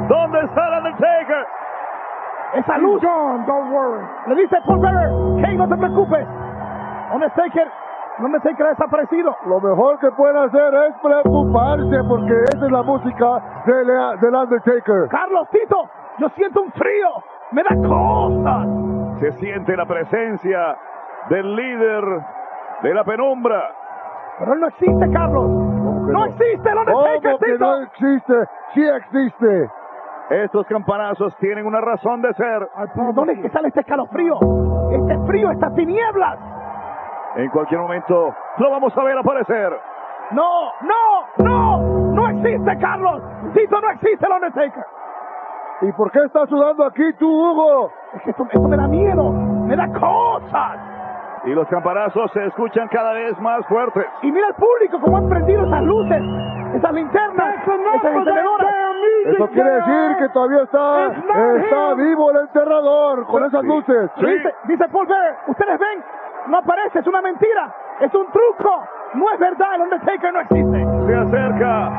¿Dónde está el Undertaker? Esa luz. John, don't worry. Le dice Paul Bearer, hey, no te preocupes. Undertaker, Undertaker ha desaparecido. Lo mejor que puede hacer es preocuparse porque esa es la música del, del Undertaker. Carlos Tito, yo siento un frío. Me da cosas. Se siente la presencia del líder de la penumbra. Pero él no existe, Carlos. No, no, existe el Undertaker, ¿Cómo no existe? Sí existe. Estos campanazos tienen una razón de ser. ¿Por dónde es que sale este escalofrío? Este frío, estas tinieblas. En cualquier momento lo vamos a ver aparecer. No, no, no, no existe, Carlos. Tito, no existe el Undertaker. ¿Y por qué estás sudando aquí tú, Hugo? Es que esto, esto me da miedo, me da cosas. Y los campanazos se escuchan cada vez más fuertes. Y mira el público cómo han prendido esas luces, esas linternas, esas encendedoras. Eso quiere decir que todavía está, está vivo el enterrador con esas luces. Dice, dice Paul Bear, ustedes ven, no aparece, es una mentira, es un truco, no es verdad, el Undertaker no existe. Se acerca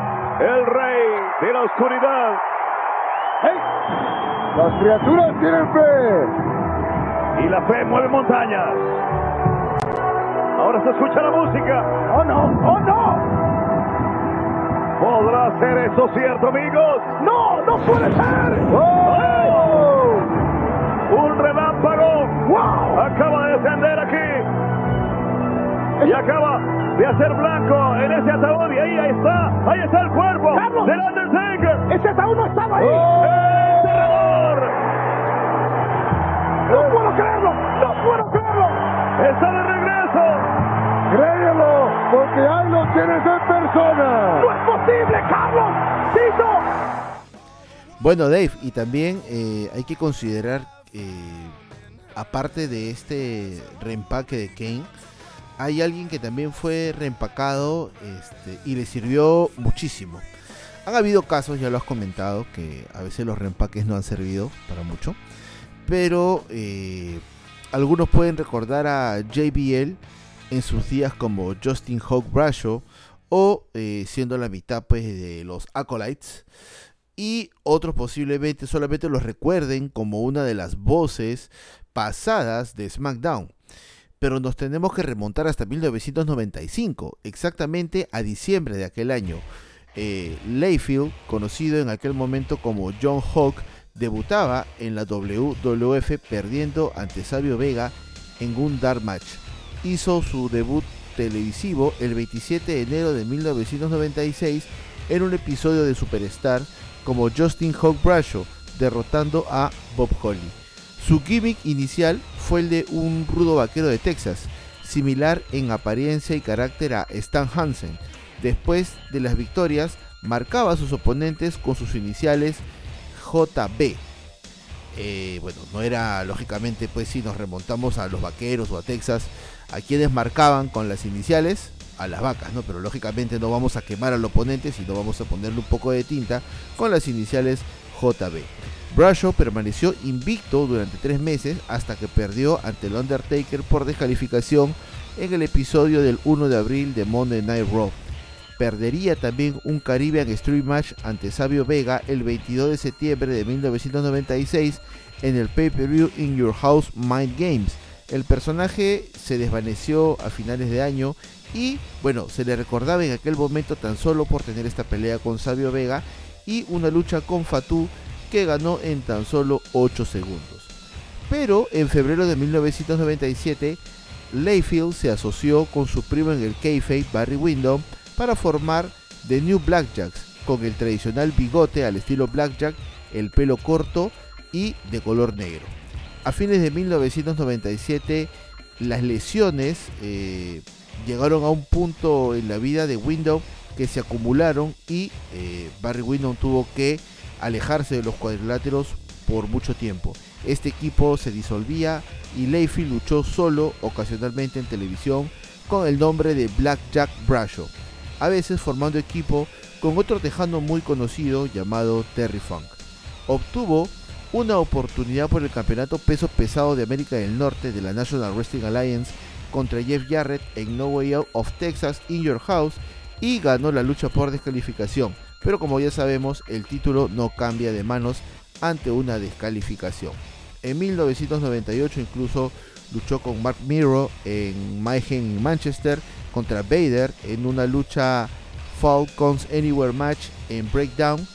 el rey de la oscuridad. Las criaturas tienen fe. Y la fe mueve montañas. Ahora se escucha la música. ¡Oh no! ¡Oh no! ¿Podrá ser eso cierto, amigos? ¡No! ¡No puede ser! ¡Oh! ¡Un relámpago! ¡Wow! Acaba de descender aquí. Y acaba de hacer blanco en ese ataúd. Y ahí, ahí está. Ahí está el cuerpo ¡Carlos! del Undertaker. Ese ataúd no estaba ahí. ¡Oh! ¡El! ¡No puedo creerlo! ¡No puedo creerlo! ¡Está de regreso! Créelo, porque ahí lo tienes en persona. ¡No es posible, Carlos! ¡Tito! Bueno, Dave, y también eh, hay que considerar, eh, aparte de este reempaque de Kane, hay alguien que también fue reempacado este, y le sirvió muchísimo. Han habido casos, ya lo has comentado, que a veces los reempaques no han servido para mucho. Pero eh, algunos pueden recordar a JBL en sus días como Justin Hawk Bradshaw o eh, siendo la mitad pues, de los Acolytes. Y otros posiblemente solamente los recuerden como una de las voces pasadas de SmackDown. Pero nos tenemos que remontar hasta 1995, exactamente a diciembre de aquel año. Eh, Layfield, conocido en aquel momento como John Hawk, debutaba en la WWF perdiendo ante Sabio Vega en un Dark Match hizo su debut televisivo el 27 de enero de 1996 en un episodio de Superstar como Justin Hawk Bradshaw, derrotando a Bob Holly. Su gimmick inicial fue el de un rudo vaquero de Texas, similar en apariencia y carácter a Stan Hansen, Después de las victorias, marcaba a sus oponentes con sus iniciales JB. Eh, bueno, no era lógicamente, pues si nos remontamos a los vaqueros o a Texas, a quienes marcaban con las iniciales a las vacas, ¿no? Pero lógicamente no vamos a quemar al oponente, sino vamos a ponerle un poco de tinta con las iniciales JB. Bradshaw permaneció invicto durante tres meses hasta que perdió ante el Undertaker por descalificación en el episodio del 1 de abril de Monday Night Raw. Perdería también un Caribbean Street Match ante Sabio Vega el 22 de septiembre de 1996 en el pay-per-view In Your House Mind Games. El personaje se desvaneció a finales de año y bueno, se le recordaba en aquel momento tan solo por tener esta pelea con Sabio Vega y una lucha con Fatu que ganó en tan solo 8 segundos. Pero en febrero de 1997, Layfield se asoció con su primo en el kayfabe Barry Windham para formar The New Blackjacks, con el tradicional bigote al estilo Blackjack, el pelo corto y de color negro. A fines de 1997, las lesiones eh, llegaron a un punto en la vida de Windham que se acumularon y eh, Barry Windham tuvo que alejarse de los cuadriláteros por mucho tiempo. Este equipo se disolvía y Layfield luchó solo ocasionalmente en televisión con el nombre de Black Jack Bradshaw, a veces formando equipo con otro tejano muy conocido llamado Terry Funk. Obtuvo una oportunidad por el campeonato peso pesado de América del Norte de la National Wrestling Alliance contra Jeff Jarrett en No Way Out of Texas in Your House y ganó la lucha por descalificación pero como ya sabemos el título no cambia de manos ante una descalificación. En 1998 incluso luchó con Mark Miro en Mayhem Manchester contra Vader en una lucha Falcons Anywhere Match en Breakdown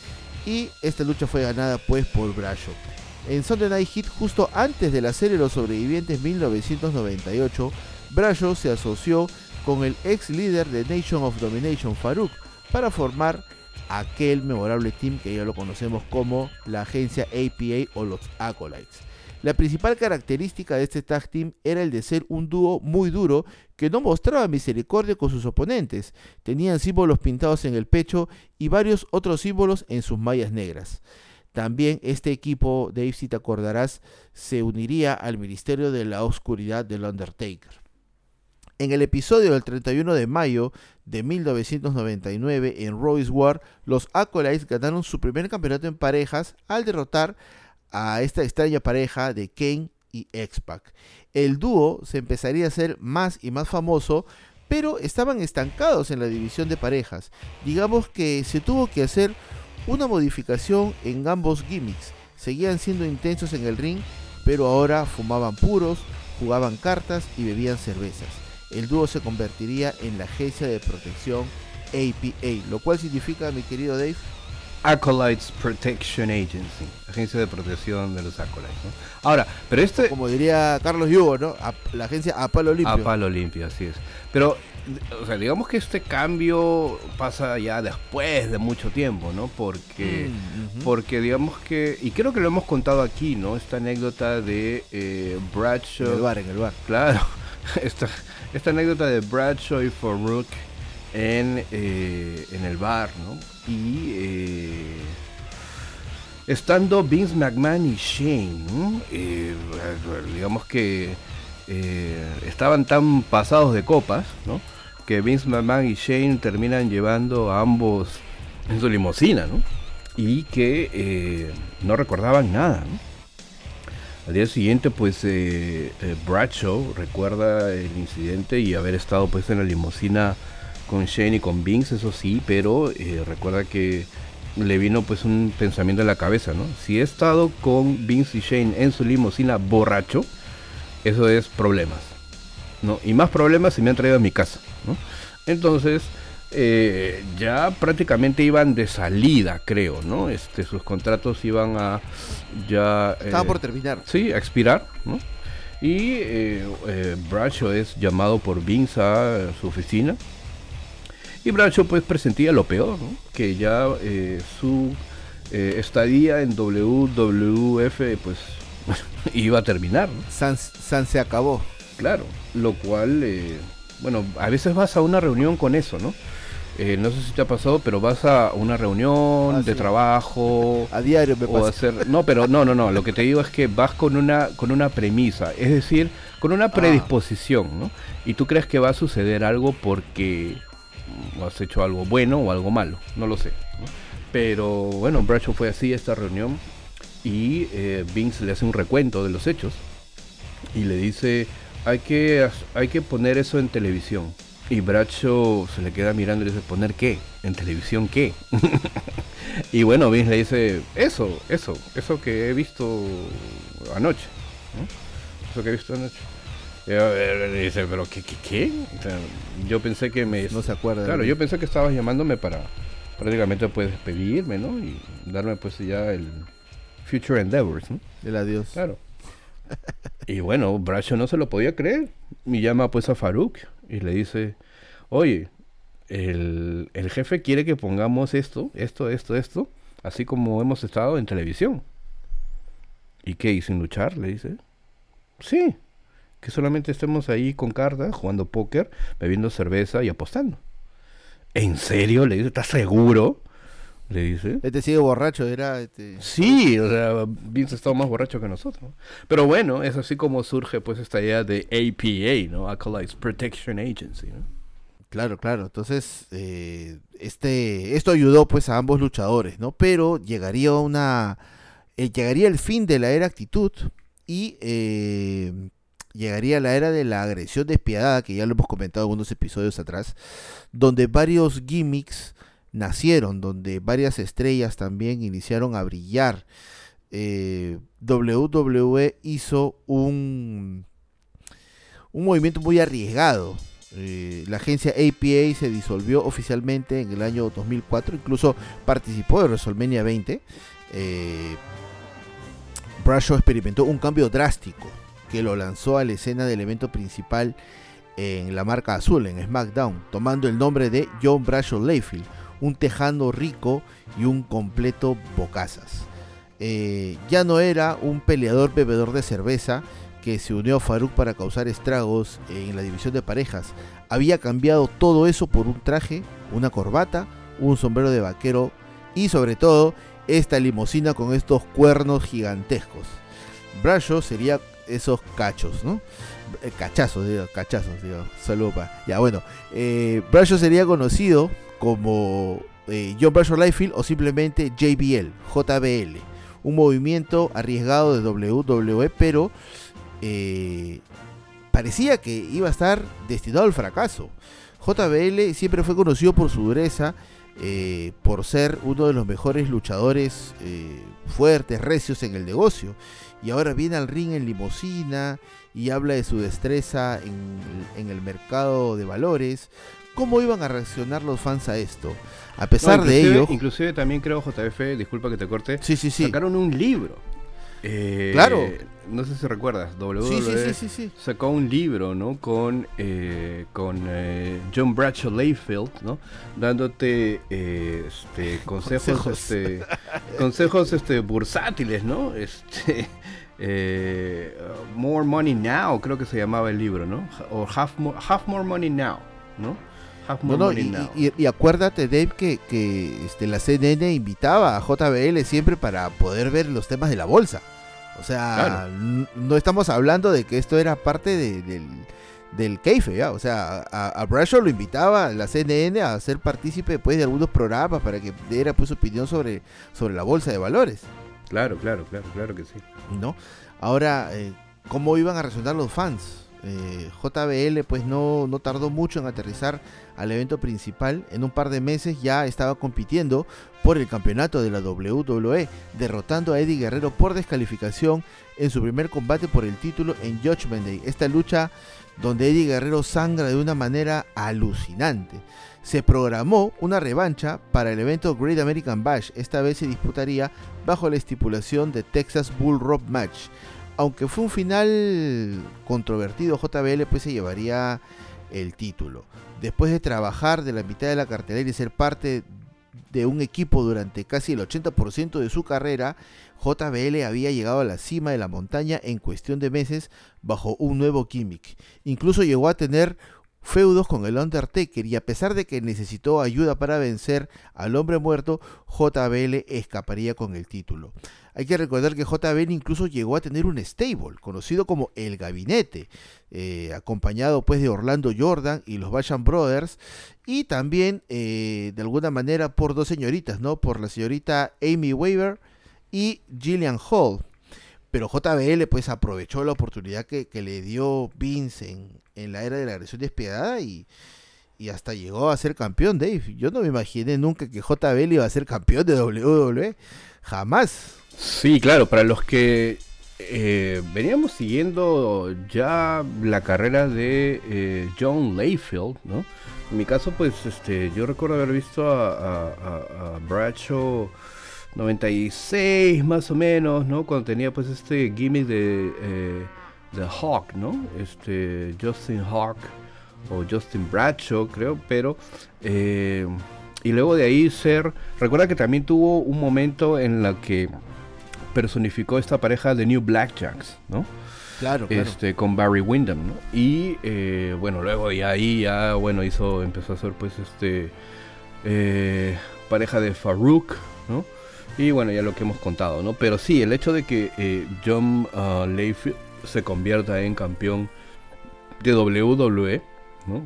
y esta lucha fue ganada pues por Bradshaw. En Sunday Night Heat justo antes de la serie Los Sobrevivientes 1998, Bradshaw se asoció con el ex líder de Nation of Domination Farouk para formar aquel memorable team que ya lo conocemos como la agencia APA o los Acolytes. La principal característica de este tag team era el de ser un dúo muy duro que no mostraba misericordia con sus oponentes. Tenían símbolos pintados en el pecho y varios otros símbolos en sus mallas negras. También este equipo, Dave, si te acordarás, se uniría al Ministerio de la Oscuridad del Undertaker. En el episodio del 31 de mayo de 1999 en Royce War, los Acolytes ganaron su primer campeonato en parejas al derrotar a esta extraña pareja de Kane y X-Pac. El dúo se empezaría a hacer más y más famoso, pero estaban estancados en la división de parejas. Digamos que se tuvo que hacer una modificación en ambos gimmicks. Seguían siendo intensos en el ring, pero ahora fumaban puros, jugaban cartas y bebían cervezas el dúo se convertiría en la agencia de protección APA, lo cual significa, mi querido Dave, Acolytes Protection Agency, agencia de protección de los acolytes. Ahora, pero este... Como diría Carlos Yugo, ¿no? la agencia a palo limpio. A palo limpio, así es. Pero, o sea, digamos que este cambio pasa ya después de mucho tiempo, ¿no? Porque, mm, porque digamos que, y creo que lo hemos contado aquí, ¿no? Esta anécdota de eh, Bradshaw. En el bar, en el bar. Claro, esta, esta anécdota de Bradshaw y Farouk en, eh, en el bar, ¿no? Y eh, estando Vince McMahon y Shane, eh, digamos que estaban tan pasados de copas, ¿no? Que Vince McMahon y Shane terminan llevando a ambos en su limusina, ¿no? Y que no recordaban nada, ¿no? Al día siguiente, pues eh, eh, Bradshaw recuerda el incidente y haber estado pues en la limusina con Shane y con Vince, eso sí, pero eh, recuerda que le vino pues un pensamiento en la cabeza, ¿no? Si he estado con Vince y Shane en su limusina borracho, eso es problemas, ¿no? Y más problemas si me han traído a mi casa. Entonces, eh, ya prácticamente iban de salida, creo, ¿no? Este, sus contratos iban a ya... Estaba por terminar. Sí, a expirar, ¿no? Y eh, eh, Bradshaw es llamado por Vince a su oficina. Y Bradshaw pues presentía lo peor, ¿no? Que ya su estadía en WWF pues iba a terminar, ¿no? Se acabó. Claro, lo cual, bueno, a veces vas a una reunión con eso, ¿no? eh, no sé si te ha pasado, pero vas a una reunión ah, de trabajo. A diario me o Hacer, no, pero no, no, no. Lo que te digo es que vas con una, con una premisa, es decir, con una ah. predisposición, ¿no? Y tú crees que va a suceder algo porque has hecho algo bueno o algo malo, no lo sé. Pero bueno, Bradshaw fue así esta reunión y eh, Vince le hace un recuento de los hechos y le dice, hay que, hay que poner eso en televisión. Y Bracho se le queda mirando y le dice, ¿poner qué? ¿En televisión qué? y bueno, Vince le dice, eso, eso, eso que he visto anoche. Eso que he visto anoche. Y le dice, ¿pero qué, qué, qué? yo pensé que me... No se acuerda. Claro, yo pensé que estabas llamándome para prácticamente pues despedirme, ¿no? Y darme pues ya el Future Endeavors, ¿no? El adiós. Claro. Y bueno, Bracho no se lo podía creer. Y llama pues a Farouk y le dice, oye, el, jefe quiere que pongamos esto, esto, esto, esto, así como hemos estado en televisión. ¿Y qué? ¿Y sin luchar? Le dice. Sí, que solamente estemos ahí con cartas, jugando póker, bebiendo cerveza y apostando. ¿En serio? Le dice, ¿estás seguro? Le dice. Este sigue borracho, era. Este... Sí, o sea, Vince estaba más borracho que nosotros. Pero bueno, es así como surge pues esta idea de APA, ¿no? Acolytes Protection Agency, ¿no? Claro, claro. Entonces, eh, este, esto ayudó pues a ambos luchadores, ¿no? Pero llegaría una, eh, llegaría el fin de la era actitud y eh, llegaría la era de la agresión despiadada, que ya lo hemos comentado en unos episodios atrás, donde varios gimmicks nacieron, donde varias estrellas también iniciaron a brillar. WWE hizo un, un movimiento muy arriesgado eh, la agencia APA se disolvió oficialmente en el año 2004, incluso participó de WrestleMania 20. Eh, experimentó un cambio drástico que lo lanzó a la escena del evento principal en la marca azul, en SmackDown, tomando el nombre de John Bradshaw Layfield, un tejano rico y un completo bocazas. Eh, ya no era un peleador bebedor de cerveza, que se unió a Farouk para causar estragos en la división de parejas, había cambiado todo eso por un traje, una corbata, un sombrero de vaquero y sobre todo esta limusina con estos cuernos gigantescos. Bradshaw sería esos cachos, ¿no? Eh, cachazos, digo, cachazos, digo, saludos Ya bueno, eh, sería conocido como eh, John Bradshaw Liefeld o simplemente JBL, JBL, un movimiento arriesgado de WWE, pero eh, parecía que iba a estar destinado al fracaso. JBL siempre fue conocido por su dureza, eh, por ser uno de los mejores luchadores fuertes, recios en el negocio. Y ahora viene al ring en limosina y habla de su destreza en, el mercado de valores. ¿Cómo iban a reaccionar los fans a esto? A pesar de ello... Inclusive también creo, JF, disculpa que te corte, sí, sí, sí. sacaron un libro eh, claro. No sé si recuerdas, WWE sacó un libro, ¿no? Con, eh, con eh, John Bradshaw Layfield, ¿no? Dándote este, consejos, consejos, este, consejos este, bursátiles, ¿no? Este, More Money Now, creo que se llamaba el libro, ¿no? O Half More, Half More Money Now, ¿no? Y, acuérdate, Dave, que, que este, la CNN invitaba a JBL siempre para poder ver los temas de la bolsa. O sea, no estamos hablando de que esto era parte del, del Keife, ¿ya? O sea, a, a Bradshaw lo invitaba la CNN a ser partícipe después de algunos programas para que diera pues su opinión sobre, sobre la bolsa de valores. Claro, claro, claro, claro que sí. ¿No? Ahora, eh, ¿cómo iban a resonar los fans? Eh, JBL pues no, no tardó mucho en aterrizar al evento principal. En un par de meses ya estaba compitiendo por el campeonato de la WWE, derrotando a Eddie Guerrero por descalificación en su primer combate por el título en Judgment Day. Esta lucha donde Eddie Guerrero sangra de una manera alucinante. Se programó una revancha para el evento Great American Bash. Esta vez se disputaría bajo la estipulación de Texas Bull Rope Match aunque fue un final controvertido, JBL pues se llevaría el título. Después de trabajar de la mitad de la cartelera y ser parte de un equipo durante casi el 80% de su carrera, JBL había llegado a la cima de la montaña en cuestión de meses bajo un nuevo gimmick. Incluso llegó a tener feudos con el Undertaker y a pesar de que necesitó ayuda para vencer al hombre muerto, JBL escaparía con el título. Hay que recordar que JBL incluso llegó a tener un stable, conocido como El Gabinete, eh, acompañado pues de Orlando Jordan y los Basham Brothers, y también eh, de alguna manera por dos señoritas, ¿no? Por la señorita Amy Weaver y Gillian Hall. Pero JBL pues aprovechó la oportunidad que, le dio Vince en, la era de la agresión despiadada y, y hasta llegó a ser campeón, Dave. Yo no me imaginé nunca que JBL iba a ser campeón de WWE. Jamás. Sí, claro, para los que eh, veníamos siguiendo ya la carrera de eh, John Layfield, ¿no? En mi caso, pues, este, yo recuerdo haber visto a, a, a Bradshaw 96 más o menos, ¿no? Cuando tenía pues este gimmick de, eh, de Hawk, ¿no? Este Justin Hawk o Justin Bradshaw, creo, pero eh, y luego de ahí ser, recuerda que también tuvo un momento en la que personificó esta pareja de New Blackjacks, ¿no? Claro, claro. Este, con Barry Windham, ¿no? Y eh, bueno, luego de ahí ya, bueno, hizo, empezó a hacer pues este pareja de Farouk, ¿no? Y bueno, ya lo que hemos contado, ¿no? Pero sí, el hecho de que eh, John uh, Layfield se convierta en campeón de WWE, ¿no?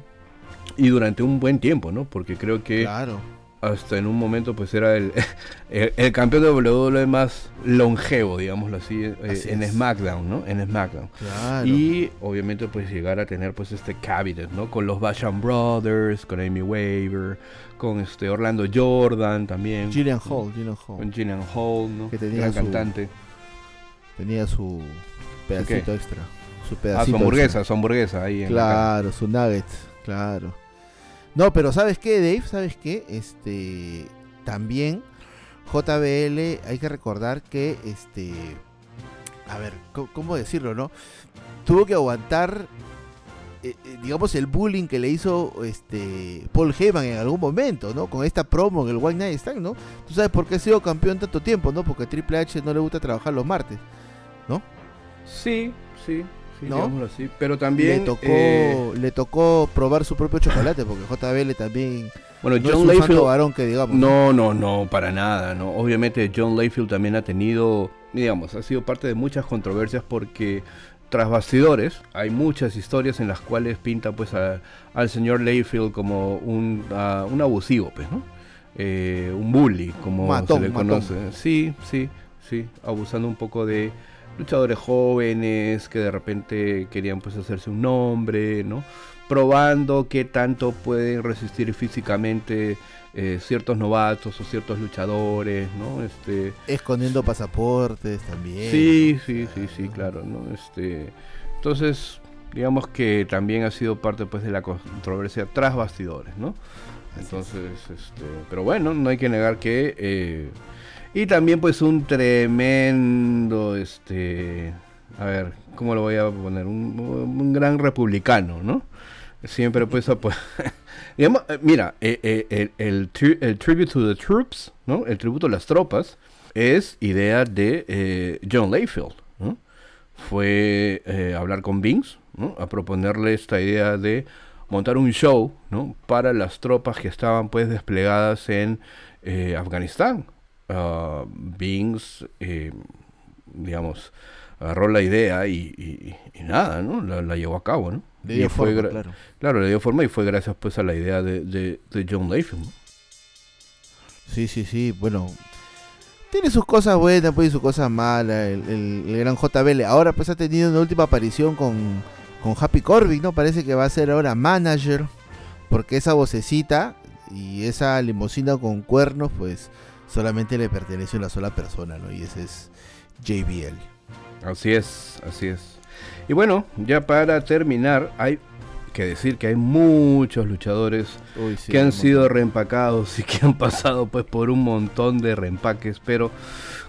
Y durante un buen tiempo, ¿no? Porque creo que claro. Hasta en un momento pues era el, el, campeón de WWE más longevo, digámoslo así, eh, en SmackDown, ¿no? En SmackDown. Claro. Y obviamente pues llegar a tener pues este cabinet, ¿no? Con los Basham Brothers, con Amy Weaver, con este Orlando Jordan también. Gillian Hall, Gillian Hall. Con Gillian Hall, ¿no? Que tenía su, cantante. Tenía su pedacito extra. Su pedacito ah, su hamburguesa, su hamburguesa ahí. En claro, su nugget, claro. No, pero ¿sabes qué, Dave? ¿Sabes qué? Este, también JBL, hay que recordar que, este, a ver, ¿cómo decirlo, no? Tuvo que aguantar eh, eh, digamos, el bullying que le hizo este Paul Heyman en algún momento, ¿no? Con esta promo en el White Night Stand, ¿no? Tú sabes por qué ha sido campeón tanto tiempo, ¿no? Porque Triple H no le gusta trabajar los martes, ¿no? Sí, sí, sí, ¿no? así. Pero también... Le tocó, eh, le tocó probar su propio chocolate, porque JBL también... Bueno, no John Layfield... varón que digamos. No, no, no, para nada, ¿no? Obviamente John Layfield también ha tenido, digamos, ha sido parte de muchas controversias porque tras bastidores hay muchas historias en las cuales pinta pues al señor Layfield como un, un abusivo, pues, ¿no? Eh, un bully, como se le conoce. Sí, sí, sí, abusando un poco de luchadores jóvenes que de repente querían pues hacerse un nombre, ¿no? Probando qué tanto pueden resistir físicamente eh, ciertos novatos o ciertos luchadores, ¿no? Este, Escondiendo pasaportes también. Sí, sí, sí, sí, claro, ¿no? Este, entonces, digamos que también ha sido parte pues de la controversia tras bastidores, ¿no? Entonces, este, pero bueno, no hay que negar que eh, y también pues un tremendo, este, a ver, ¿cómo lo voy a poner? Un, gran republicano, ¿no? Siempre pues, pues mira, eh, eh, el, el, Tribute to the Troops, ¿no? El tributo a las tropas, es idea de John Layfield, ¿no? Fue hablar con Vince, ¿no? A proponerle esta idea de montar un show, ¿no? Para las tropas que estaban pues desplegadas en Afganistán. Uh, Vince, digamos, agarró la idea y, nada, ¿no? La, llevó a cabo, ¿no? Le dio forma, claro. claro. le dio forma y fue gracias pues a la idea de, John Layfield. Sí, sí, sí, bueno, tiene sus cosas buenas, pues y sus cosas malas, el, gran JBL. Ahora pues ha tenido una última aparición con, con Happy Corbin, ¿no? Parece que va a ser ahora manager, porque esa vocecita y esa limusina con cuernos, pues solamente le pertenece a una sola persona, ¿no? Y ese es JBL. Así es, así es. Y bueno, ya para terminar, hay que decir que hay muchos luchadores que han sido reempacados y que han pasado pues por un montón de reempaques, pero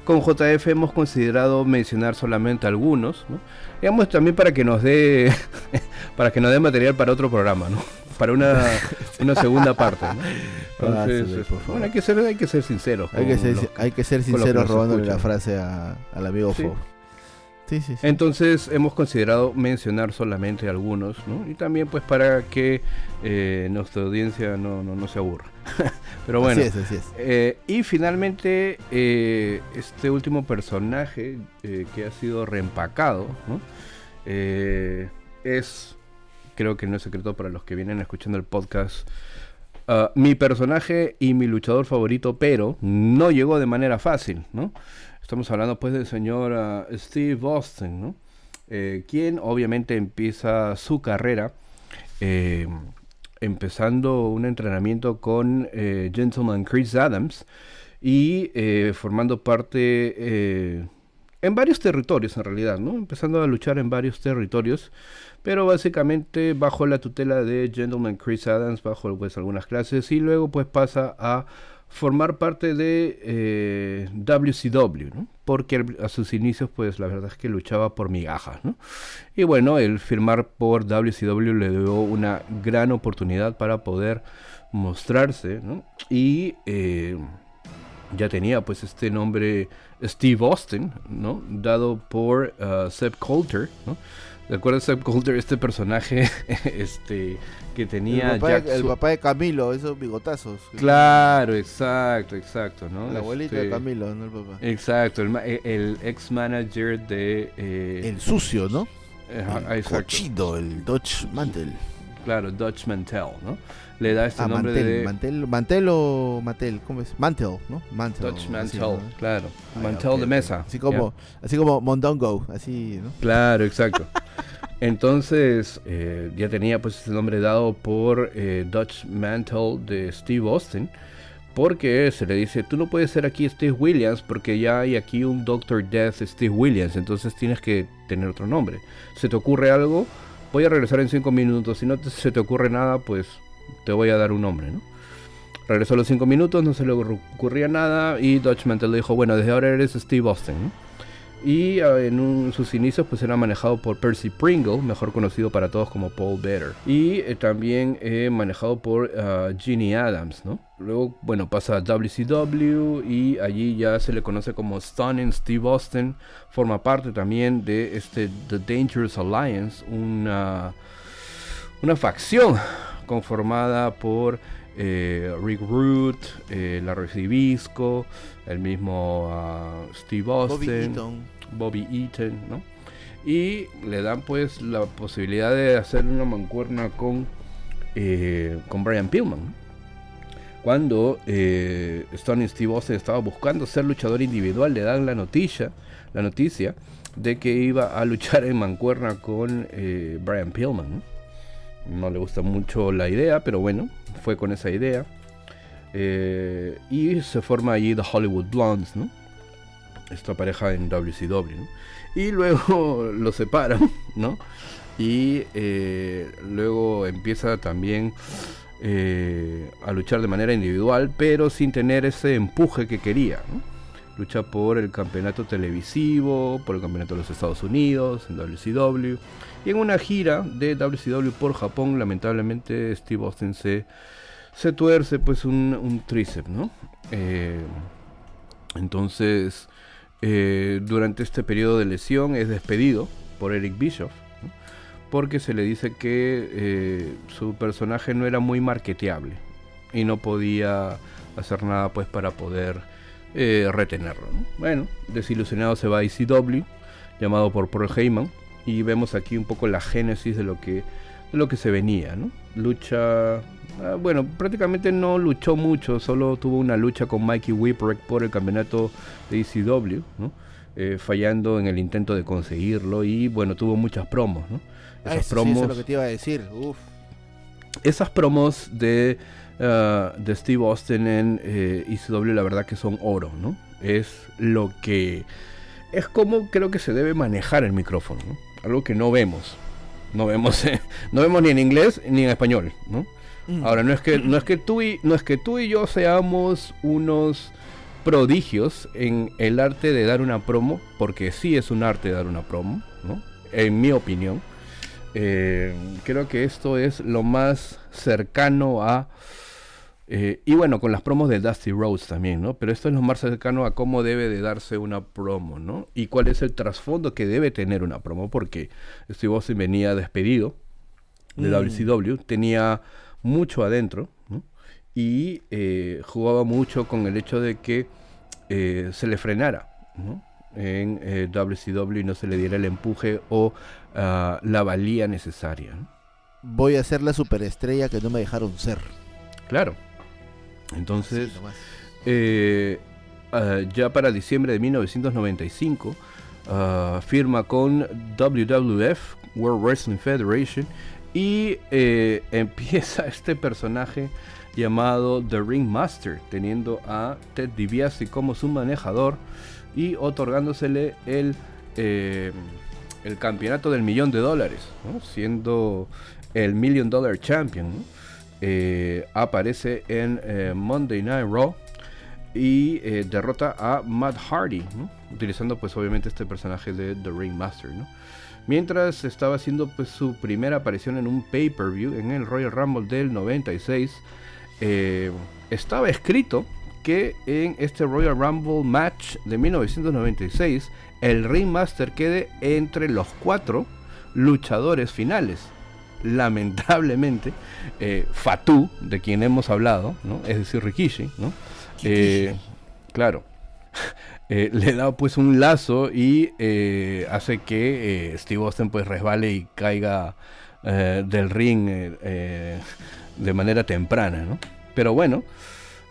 con JF hemos considerado mencionar solamente algunos, ¿no? digamos también para que nos dé para que nos dé material para otro programa, ¿no? Para una, una segunda parte, ¿no? Entonces, bueno, hay que ser, hay que ser sinceros. Hay que ser, hay que ser sinceros robándole la frase al amigo sí. Sí, sí, Entonces hemos considerado mencionar solamente algunos, ¿no? Y también pues para que eh, nuestra audiencia no, no, se aburra. Pero bueno. Así es, así es. Eh, y finalmente eh, este último personaje que ha sido reempacado, ¿no? es, creo que no es secreto para los que vienen escuchando el podcast, uh, mi personaje y mi luchador favorito, pero no llegó de manera fácil, ¿no? Estamos hablando pues del señor ah, Steve Austin, ¿no? Eh, quien obviamente empieza su carrera eh, empezando un entrenamiento con eh, Gentleman Chris Adams y formando parte en varios territorios en realidad, ¿no? Empezando a luchar en varios territorios, pero básicamente bajo la tutela de Gentleman Chris Adams, bajo pues algunas clases y luego pues pasa a formar parte de WCW, eh, porque a sus inicios, pues la verdad es que luchaba por migajas, ¿no? Y bueno, el firmar por WCW le dio una gran oportunidad para poder mostrarse, ¿no? Y eh, ya tenía pues este nombre Steve Austin, ¿no? Dado por uh, Seb Coulter, ¿no? ¿Recuerdas Seb Coulter, este personaje este, que tenía el papá, de, el papá de Camilo, esos bigotazos. Claro, exacto, exacto, ¿no? La abuelita de este, Camilo, no el papá. Exacto, el, el ex manager de... Eh, el sucio, ¿no? el cochido, el Dutch Mantel. Claro, Dutch Mantel, ¿no? Le da este ah, nombre Mantel, de... Mantel, Mantel o Mantel, ¿cómo es? Mantel, ¿no? Mantel. Dutch Mantel, claro. Ah, Mantel de mesa. Así como, así como Mondongo, así, ¿no? Claro, exacto. Entonces eh, ya tenía pues ese nombre dado por eh, Dutch Mantle de Steve Austin. Porque se le dice, tú no puedes ser aquí Steve Williams porque ya hay aquí un Doctor Death Steve Williams. Entonces tienes que tener otro nombre. ¿Se te ocurre algo? Voy a regresar en 5 minutos. Si no se te ocurre nada, pues te voy a dar un nombre, ¿no? Regresó a los 5 minutos, no se le ocurría nada y Dutch Mantle le dijo, bueno, desde ahora eres Steve Austin, ¿no? Y ah, en sus inicios pues era manejado por Percy Pringle, mejor conocido para todos como Paul Better. Y eh, también eh, manejado por uh, Adams, ¿no? Luego, bueno, pasa a WCW y allí ya se le conoce como Stunning Steve Austin. Forma parte también de este The Dangerous Alliance, una, una facción conformada por eh, Rick Root, eh, Larry el mismo ah, Steve Austin. Bobby Eaton, ¿no? Y le dan pues la posibilidad de hacer una mancuerna con, eh, con Brian Pillman. Cuando eh, Stone Steve Austin estaba buscando ser luchador individual, le dan la noticia, la noticia de que iba a luchar en mancuerna con Brian Pillman. ¿no? Le gusta mucho la idea, pero bueno, fue con esa idea. y se forma allí The Hollywood Blondes, ¿no? esta pareja en WCW, Y luego lo separan, ¿no? Y eh, luego empieza también eh, a luchar de manera individual, pero sin tener ese empuje que quería, Lucha por el campeonato televisivo, por el campeonato de los Estados Unidos, en WCW. Y en una gira de WCW por Japón, lamentablemente Steve Austin se, se tuerce pues un, tríceps, ¿no? Eh, entonces eh, durante este periodo de lesión es despedido por Eric Bischoff porque se le dice que eh, su personaje no era muy marketeable y no podía hacer nada pues para poder retenerlo. Bueno, desilusionado se va a ECW, llamado por Paul Heyman, y vemos aquí un poco la génesis de lo que, de lo que se venía. Lucha Ah, bueno, prácticamente no luchó mucho, solo tuvo una lucha con Mikey Whipwreck por el campeonato de ECW, eh, fallando en el intento de conseguirlo y bueno, tuvo muchas promos, ¿no? Esas promos, eso es lo que te iba a decir, Esas promos de, ah, de Steve Austin en ECW, eh, la verdad que son oro, ¿no? Es lo que... Es como creo que se debe manejar el micrófono, Algo que no vemos. No vemos, no vemos ni en inglés ni en español, ¿no? Mm. Ahora, no es que, no es que tú y, no es que tú y yo seamos unos prodigios en el arte de dar una promo, porque sí es un arte dar una promo, ¿no? En mi opinión. Eh, creo que esto es lo más cercano a Eh, y bueno, con las promos de Dusty Rhodes también, ¿no? Pero esto es lo más cercano a cómo debe de darse una promo, ¿no? Y cuál es el trasfondo que debe tener una promo, porque Steve Austin venía despedido de WCW, mm. tenía mucho adentro, ¿no? Y eh, jugaba mucho con el hecho de que eh, se le frenara, ¿no? En WCW y no se le diera el empuje o ah, la valía necesaria. Voy a ser la superestrella que no me dejaron ser. Claro, entonces, eh, ah, ya para diciembre de 1995, ah, firma con WWF, World Wrestling Federation, y eh, empieza este personaje llamado The Ring Master, teniendo a Ted DiBiase como su manejador y otorgándosele el, eh, el campeonato del millón de dólares, siendo el Million Dollar Champion. Eh, aparece en eh, Monday Night Raw y eh, derrota a Matt Hardy, utilizando pues obviamente este personaje de The Ring Master. Mientras estaba haciendo pues su primera aparición en un pay-per-view en el Royal Rumble del 96, estaba escrito que en este Royal Rumble match de 1996 el Ring Master quede entre los cuatro luchadores finales lamentablemente, eh, Fatu, de quien hemos hablado, ¿no? es decir, Rikishi, ¿no? Eh, claro, eh, le da pues un lazo y hace que Steve Austin pues resbale y caiga del ring de manera temprana, ¿no? Pero bueno,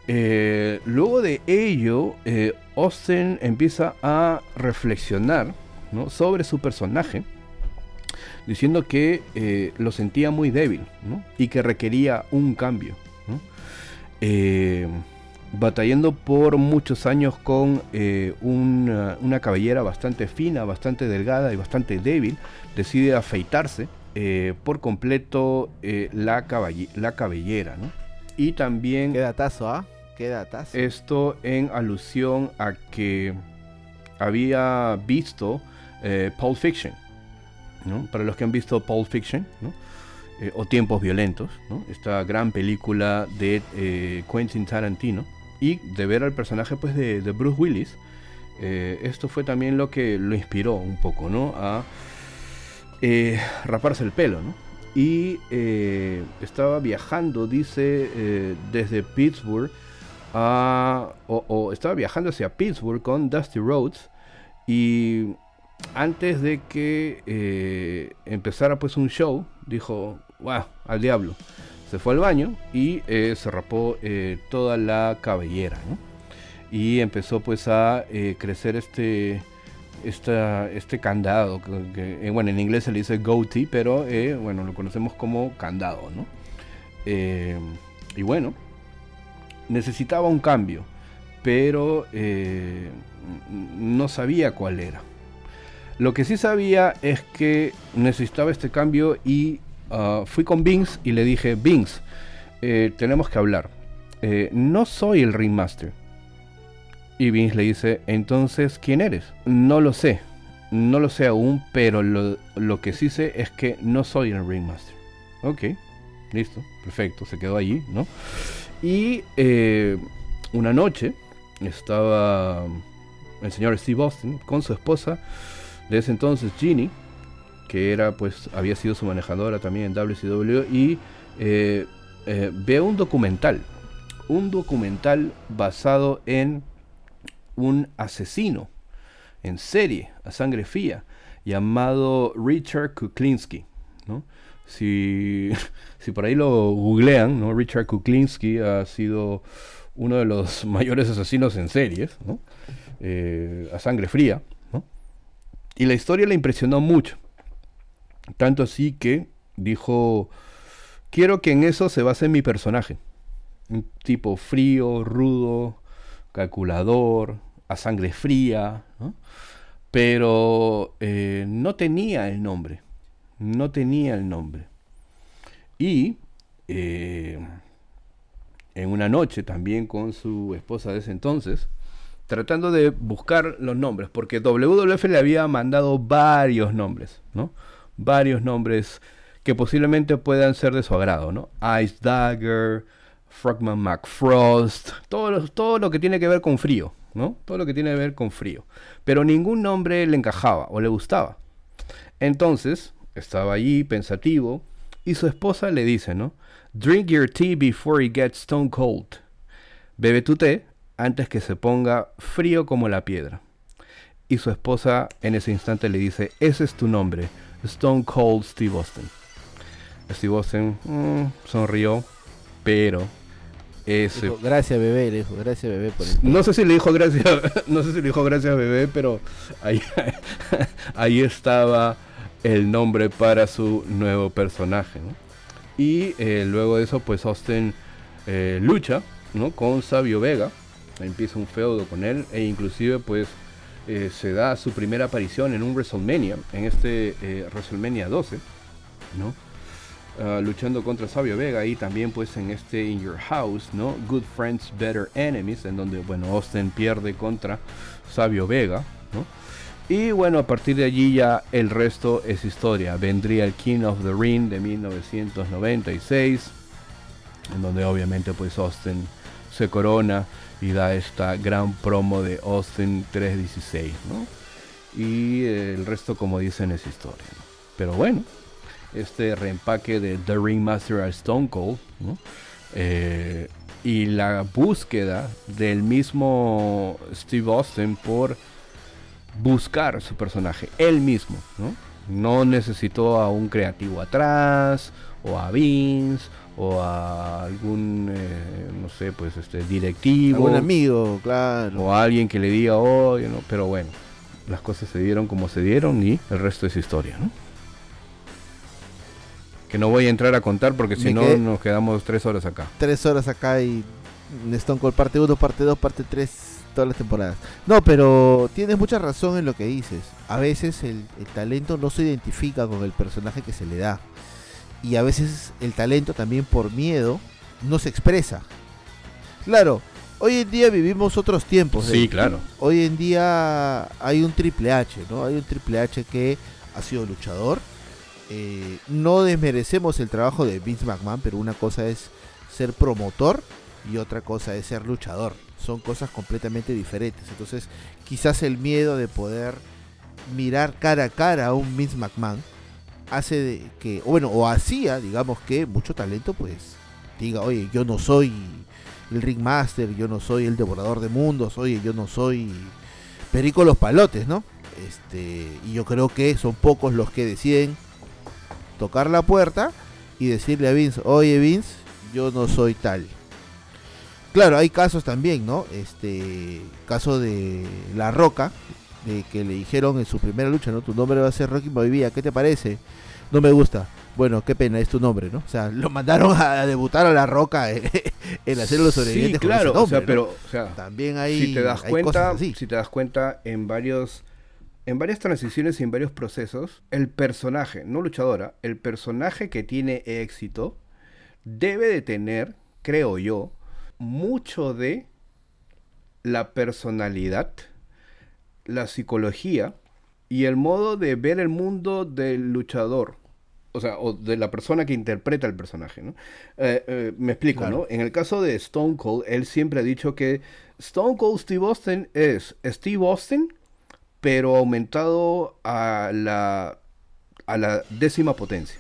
luego de ello, Austin empieza a reflexionar ¿no? sobre su personaje diciendo que eh, lo sentía muy débil y que requería un cambio. Eh, batallando por muchos años con eh, una, cabellera bastante fina, bastante delgada y bastante débil, decide afeitarse por completo la, la, cabellera. Y también... Qué datazo, ¿ah? Qué datazo. Esto en alusión a que había visto Pulp Fiction. Para los que han visto Pulp Fiction, eh, o Tiempos Violentos, esta gran película de eh, Quentin Tarantino, y de ver al personaje pues, de, Bruce Willis, eh, esto fue también lo que lo inspiró un poco ¿no? a raparse el pelo. Y estaba viajando, dice, desde Pittsburgh o, o, estaba viajando hacia Pittsburgh con Dusty Rhodes y antes de que eh, empezara pues un show, dijo, wow, al diablo. Se fue al baño y eh, se rapó eh, toda la cabellera, Y empezó pues a crecer este, este candado, que, bueno, en inglés se le dice goatee, pero bueno, lo conocemos como candado, ¿no? y bueno, necesitaba un cambio, pero no sabía cuál era. Lo que sí sabía es que necesitaba este cambio y ah, fui con Vince y le dije, Vince, eh, tenemos que hablar. Eh, no soy el Ringmaster. Y Vince le dice, entonces, ¿quién eres? No lo sé. No lo sé aún, pero lo, que sí sé es que no soy el Ringmaster. Ok, listo, perfecto, se quedó allí, ¿no? Y eh, una noche estaba el señor Steve Austin con su esposa de ese entonces Ginny, que era pues había sido su manejadora también en WCW y eh, eh, ve un documental, un documental basado en un asesino en serie a sangre fría llamado Richard Kuklinski, ¿no? Si, si por ahí lo googlean, ¿no? Richard Kuklinski ha sido uno de los mayores asesinos en series. Eh, a sangre fría. Y la historia le impresionó mucho. Tanto así que dijo, quiero que en eso se base mi personaje. Un tipo frío, rudo, calculador, a sangre fría, pero eh, no tenía el nombre. No tenía el nombre. Y eh, en una noche también con su esposa de ese entonces, tratando de buscar los nombres, porque WWF le había mandado varios nombres, ¿no? Varios nombres que posiblemente puedan ser de su agrado, ¿no? Ice Dagger, Frogman McFrost, todo, todo lo que tiene que ver con frío, ¿no? Todo lo que tiene que ver con frío. Pero ningún nombre le encajaba o le gustaba. Entonces, estaba allí pensativo y su esposa le dice, ¿no? Drink your tea before it gets stone cold. Bebe tu té antes que se ponga frío como la piedra. Y su esposa en ese instante le dice, ese es tu nombre, Stone Cold Steve Austin. Steve Austin mm, sonrió, pero ese... gracias bebé, le dijo, gracias bebé por No sé si le dijo gracias, no sé si le dijo gracias bebé, pero ahí, ahí estaba el nombre para su nuevo personaje. Y eh, luego de eso, pues Austin eh, lucha ¿no? con Sabio Vega, empieza un feudo con él e inclusive pues eh, se da su primera aparición en un WrestleMania, en este WrestleMania 12, ¿no? Ah, luchando contra Sabio Vega y también pues en este In Your House, ¿no? Good Friends, Better Enemies, en donde bueno Austin pierde contra Sabio Vega, ¿no? Y bueno, a partir de allí ya el resto es historia. Vendría el King of the Ring de 1996, en donde obviamente pues Austin se corona y da esta gran promo de Austin 316, ¿no? Y el resto, como dicen, es historia. Pero bueno, este reempaque de The Ring Master a Stone Cold, ¿no? Eh, y la búsqueda del mismo Steve Austin por buscar su personaje, él mismo, ¿no? No necesitó a un creativo atrás, o a Vince, o a algún, eh, no sé, pues este directivo. Un amigo, claro. O a alguien que le diga, oye, ¿no? Pero bueno, las cosas se dieron como se dieron y el resto es historia, ¿no? Que no voy a entrar a contar porque si no nos quedamos tres horas acá. Tres horas acá y Stone Cold parte 1, parte 2, parte 3 todas las temporadas. No, pero tienes mucha razón en lo que dices. A veces el, talento no se identifica con el personaje que se le da. Y a veces el talento también por miedo no se expresa. Claro, hoy en día vivimos otros tiempos. Sí, claro. Hoy en día hay un Triple H, ¿no? Hay un Triple H que ha sido luchador. Eh, no desmerecemos el trabajo de Vince McMahon, pero una cosa es ser promotor y otra cosa es ser luchador son cosas completamente diferentes. Entonces, quizás el miedo de poder mirar cara a cara a un Vince McMahon hace que, o bueno, o hacía, digamos que mucho talento, pues diga, oye, yo no soy el Ringmaster, yo no soy el devorador de mundos, oye, yo no soy Perico los Palotes, ¿no? Este, y yo creo que son pocos los que deciden tocar la puerta y decirle a Vince, oye Vince, yo no soy tal. Claro, hay casos también, ¿no? Este caso de La Roca, que le dijeron en su primera lucha, ¿no? Tu nombre va a ser Rocky Maivia, ¿qué te parece? No me gusta. Bueno, qué pena, es tu nombre, ¿no? O sea, lo mandaron a debutar a La Roca en hacer los sobrevivientes. Sí, claro, o sea, pero o sea, también hay si te das cuenta, si te das cuenta en varios en varias transiciones y en varios procesos, el personaje, no luchadora, el personaje que tiene éxito debe de tener, creo yo, mucho de la personalidad, la psicología y el modo de ver el mundo del luchador. O sea, o de la persona que interpreta el personaje, ¿no? Eh, eh, me explico, ¿no? En el caso de Stone Cold, él siempre ha dicho que Stone Cold Steve Austin es Steve Austin, pero aumentado a la, a la décima potencia.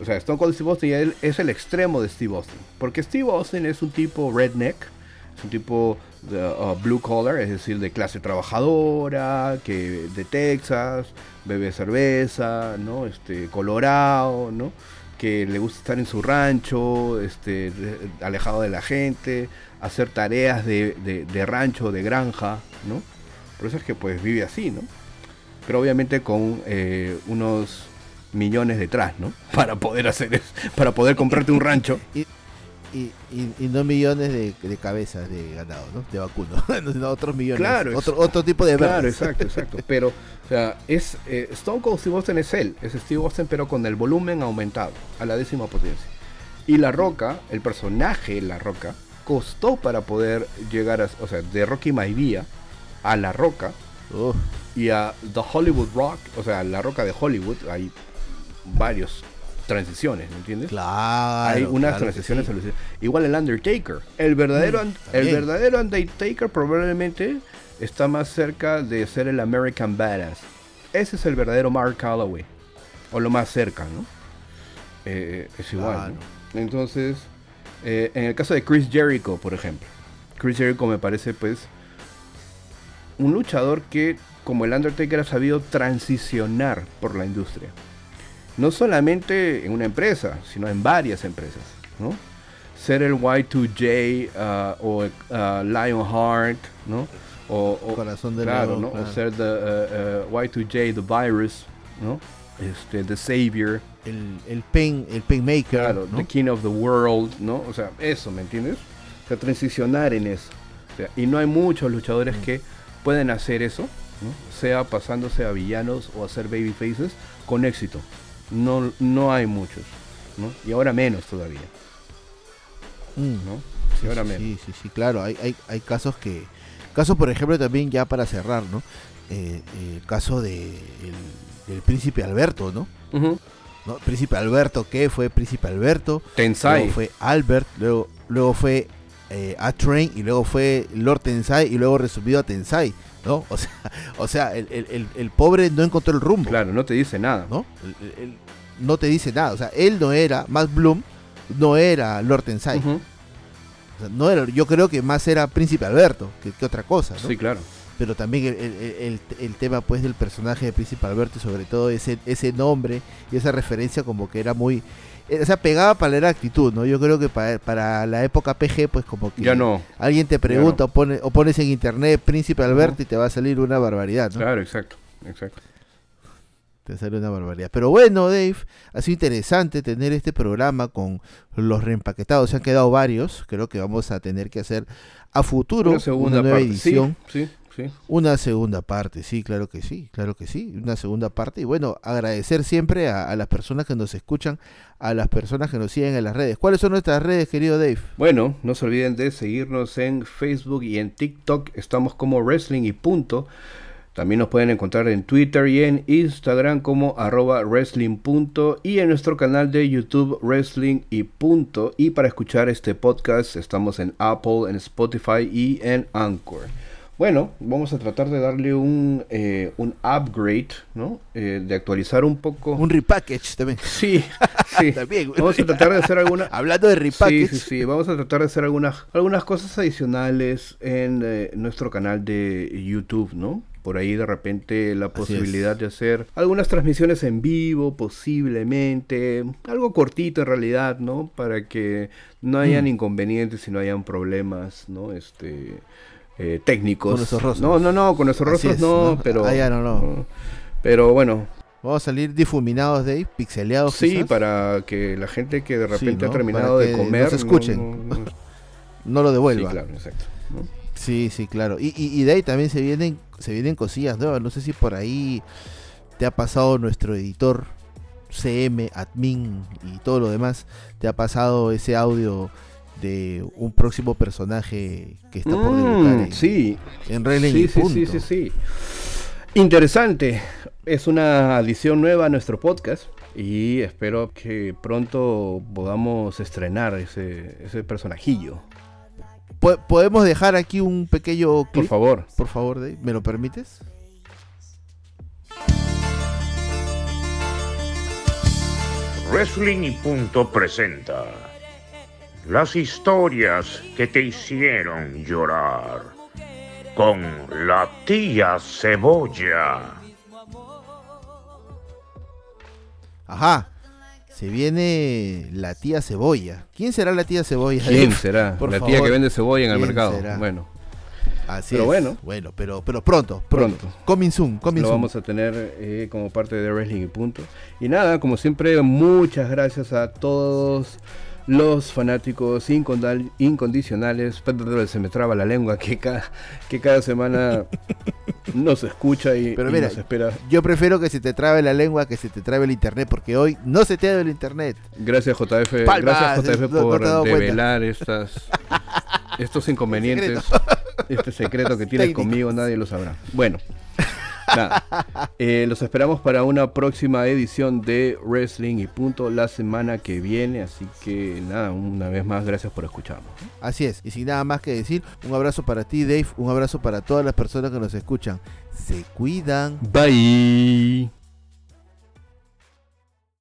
O sea, Stone Cold Steve Austin es el extremo de Steve Austin. Porque Steve Austin es un tipo redneck, es un tipo de, uh, blue collar, es decir, de clase trabajadora, que de Texas, bebe cerveza, ¿no? Este, colorado, ¿no? Que le gusta estar en su rancho, este, alejado de la gente, hacer tareas de, de rancho, de granja, ¿no? Por eso es que pues vive así, ¿no? Pero obviamente con eh, unos millones detrás, ¿no? Para poder hacer eso, para poder comprarte un rancho. Y, y, no millones de, cabezas de ganado, ¿no? De vacuno, sino otros millones. Claro, otro, otro tipo de Claro, exacto, exacto. Pero, o sea, es eh, Stone Cold Steve Austin es él, es Steve Austin, pero con el volumen aumentado a la décima potencia. Y La Roca, el personaje La Roca, costó para poder llegar a, o sea, de Rocky Maivia a La Roca y a The Hollywood Rock, o sea, La Roca de Hollywood, hay varios transiciones, ¿me entiendes? Claro. Hay unas transiciones Igual el Undertaker. El verdadero, mm, el verdadero Undertaker probablemente está más cerca de ser el American Badass. Ese es el verdadero Mark Calloway. O lo más cerca, ¿no? Eh, es igual. Entonces, eh, en el caso de Chris Jericho, por ejemplo. Chris Jericho me parece, pues, un luchador que, como el Undertaker, ha sabido transicionar por la industria. No solamente en una empresa, sino en varias empresas, ¿no? Ser el Y2J uh, o uh, Lionheart, ¿no? O, Corazón de claro, ¿no? O ser the, uh, Y2J, The Virus, ¿no? Este, The Savior. El, el Pain, el Painmaker. Claro, The King of the World, ¿no? O sea, eso, ¿me entiendes? O sea, transicionar en eso. y no hay muchos luchadores mm. que pueden hacer eso, sea pasándose a villanos o a ser babyfaces con éxito. No, no hay muchos, ¿no? Y ahora menos todavía. Mm. ¿no? Sí, ahora menos. Sí, sí, sí, claro. Hay, hay, hay casos que. Casos, por ejemplo, también ya para cerrar, ¿no? Eh, el caso de el, príncipe Alberto, ¿no? ¿no? Príncipe Alberto, ¿qué fue Príncipe Alberto? Tensai. Luego fue Albert, luego, luego fue eh, a Train y luego fue Lord Tensai y luego resumido a Tensai, ¿no? O sea, o sea el, pobre no encontró el rumbo. Claro, no te dice nada. ¿No? no te dice nada. O sea, él no era, más Bloom, no era Lord Tensai. no era, yo creo que más era Príncipe Alberto que, otra cosa, ¿no? Sí, claro. Pero también el, el, tema pues del personaje de Príncipe Alberto y sobre todo ese, ese nombre y esa referencia como que era muy o sea, pegaba para la actitud, ¿no? Yo creo que para, la época PG, pues como que ya no. alguien te pregunta o, pone, o pones en internet Príncipe Alberto y te va a salir una barbaridad, ¿no? Claro, exacto, exacto. Te sale una barbaridad. Pero bueno, Dave, ha sido interesante tener este programa con los reempaquetados. Se han quedado varios. Creo que vamos a tener que hacer a futuro una, segunda nueva edición. Sí, sí, Una segunda parte, sí, claro que sí, claro que sí. Una segunda parte. Y bueno, agradecer siempre a las personas que nos escuchan a las personas que nos siguen en las redes. ¿Cuáles son nuestras redes, querido Dave? Bueno, no se olviden de seguirnos en Facebook y en TikTok. Estamos como Wrestling y punto. También nos pueden encontrar en Twitter y en Instagram como arroba wrestling punto y en nuestro canal de YouTube Wrestling y punto. Y para escuchar este podcast estamos en Apple, en Spotify y en Anchor. Bueno, vamos a tratar de darle un, eh, un upgrade, ¿no? Eh, de actualizar un poco. Un repackage también. Sí, sí. también. Vamos a tratar de hacer alguna. Hablando de repackage. Sí, sí, sí. Vamos a tratar de hacer algunas, algunas cosas adicionales en eh, nuestro canal de YouTube, ¿no? Por ahí de repente la posibilidad de hacer algunas transmisiones en vivo, posiblemente. Algo cortito en realidad, ¿no? Para que no hayan mm. inconvenientes y no hayan problemas, ¿no? Este eh, técnicos. Con nuestros rostros. No, no, no, con nuestros rostros no, pero. Ah, no, no. Pero bueno. Vamos a salir difuminados de ahí, pixeleados. Sí, para que la gente que de repente ha terminado de comer. No escuchen. No, lo devuelva. Sí, claro, exacto. Sí, sí, claro. Y, y, de ahí también se vienen, se vienen cosillas nuevas. No sé si por ahí te ha pasado nuestro editor CM, admin y todo lo demás. Te ha pasado ese audio de un próximo personaje que está por mm, debutar en, sí. en sí, sí, sí, sí, Interesante. Es una adición nueva a nuestro podcast y espero que pronto podamos estrenar ese, ese personajillo. ¿Podemos dejar aquí un pequeño Por favor. Por favor, ¿me lo permites? Wrestling y Punto presenta las historias que te hicieron llorar con la tía cebolla. Ajá, se viene la tía cebolla. ¿Quién será la tía cebolla? ¿Quién será? la tía que vende cebolla en el mercado. Bueno. Así pero bueno. Bueno, pero, pero pronto, pronto. Coming soon, coming Lo vamos a tener eh, como parte de Wrestling y punto. Y nada, como siempre, muchas gracias a todos los fanáticos incondicionales, se me traba la lengua, que cada, que cada semana nos escucha y, Pero mira, nos espera. Yo prefiero que se te trabe la lengua que se te trabe el internet, porque hoy no se te ha el internet. Gracias JF, gracias JF por develar estas, estos inconvenientes, este secreto que tienes conmigo, nadie lo sabrá. Bueno. Eh, los esperamos para una próxima edición de Wrestling y punto la semana que viene. Así que nada, una vez más, gracias por escucharnos. Así es, y sin nada más que decir, un abrazo para ti, Dave, un abrazo para todas las personas que nos escuchan. Se cuidan. Bye.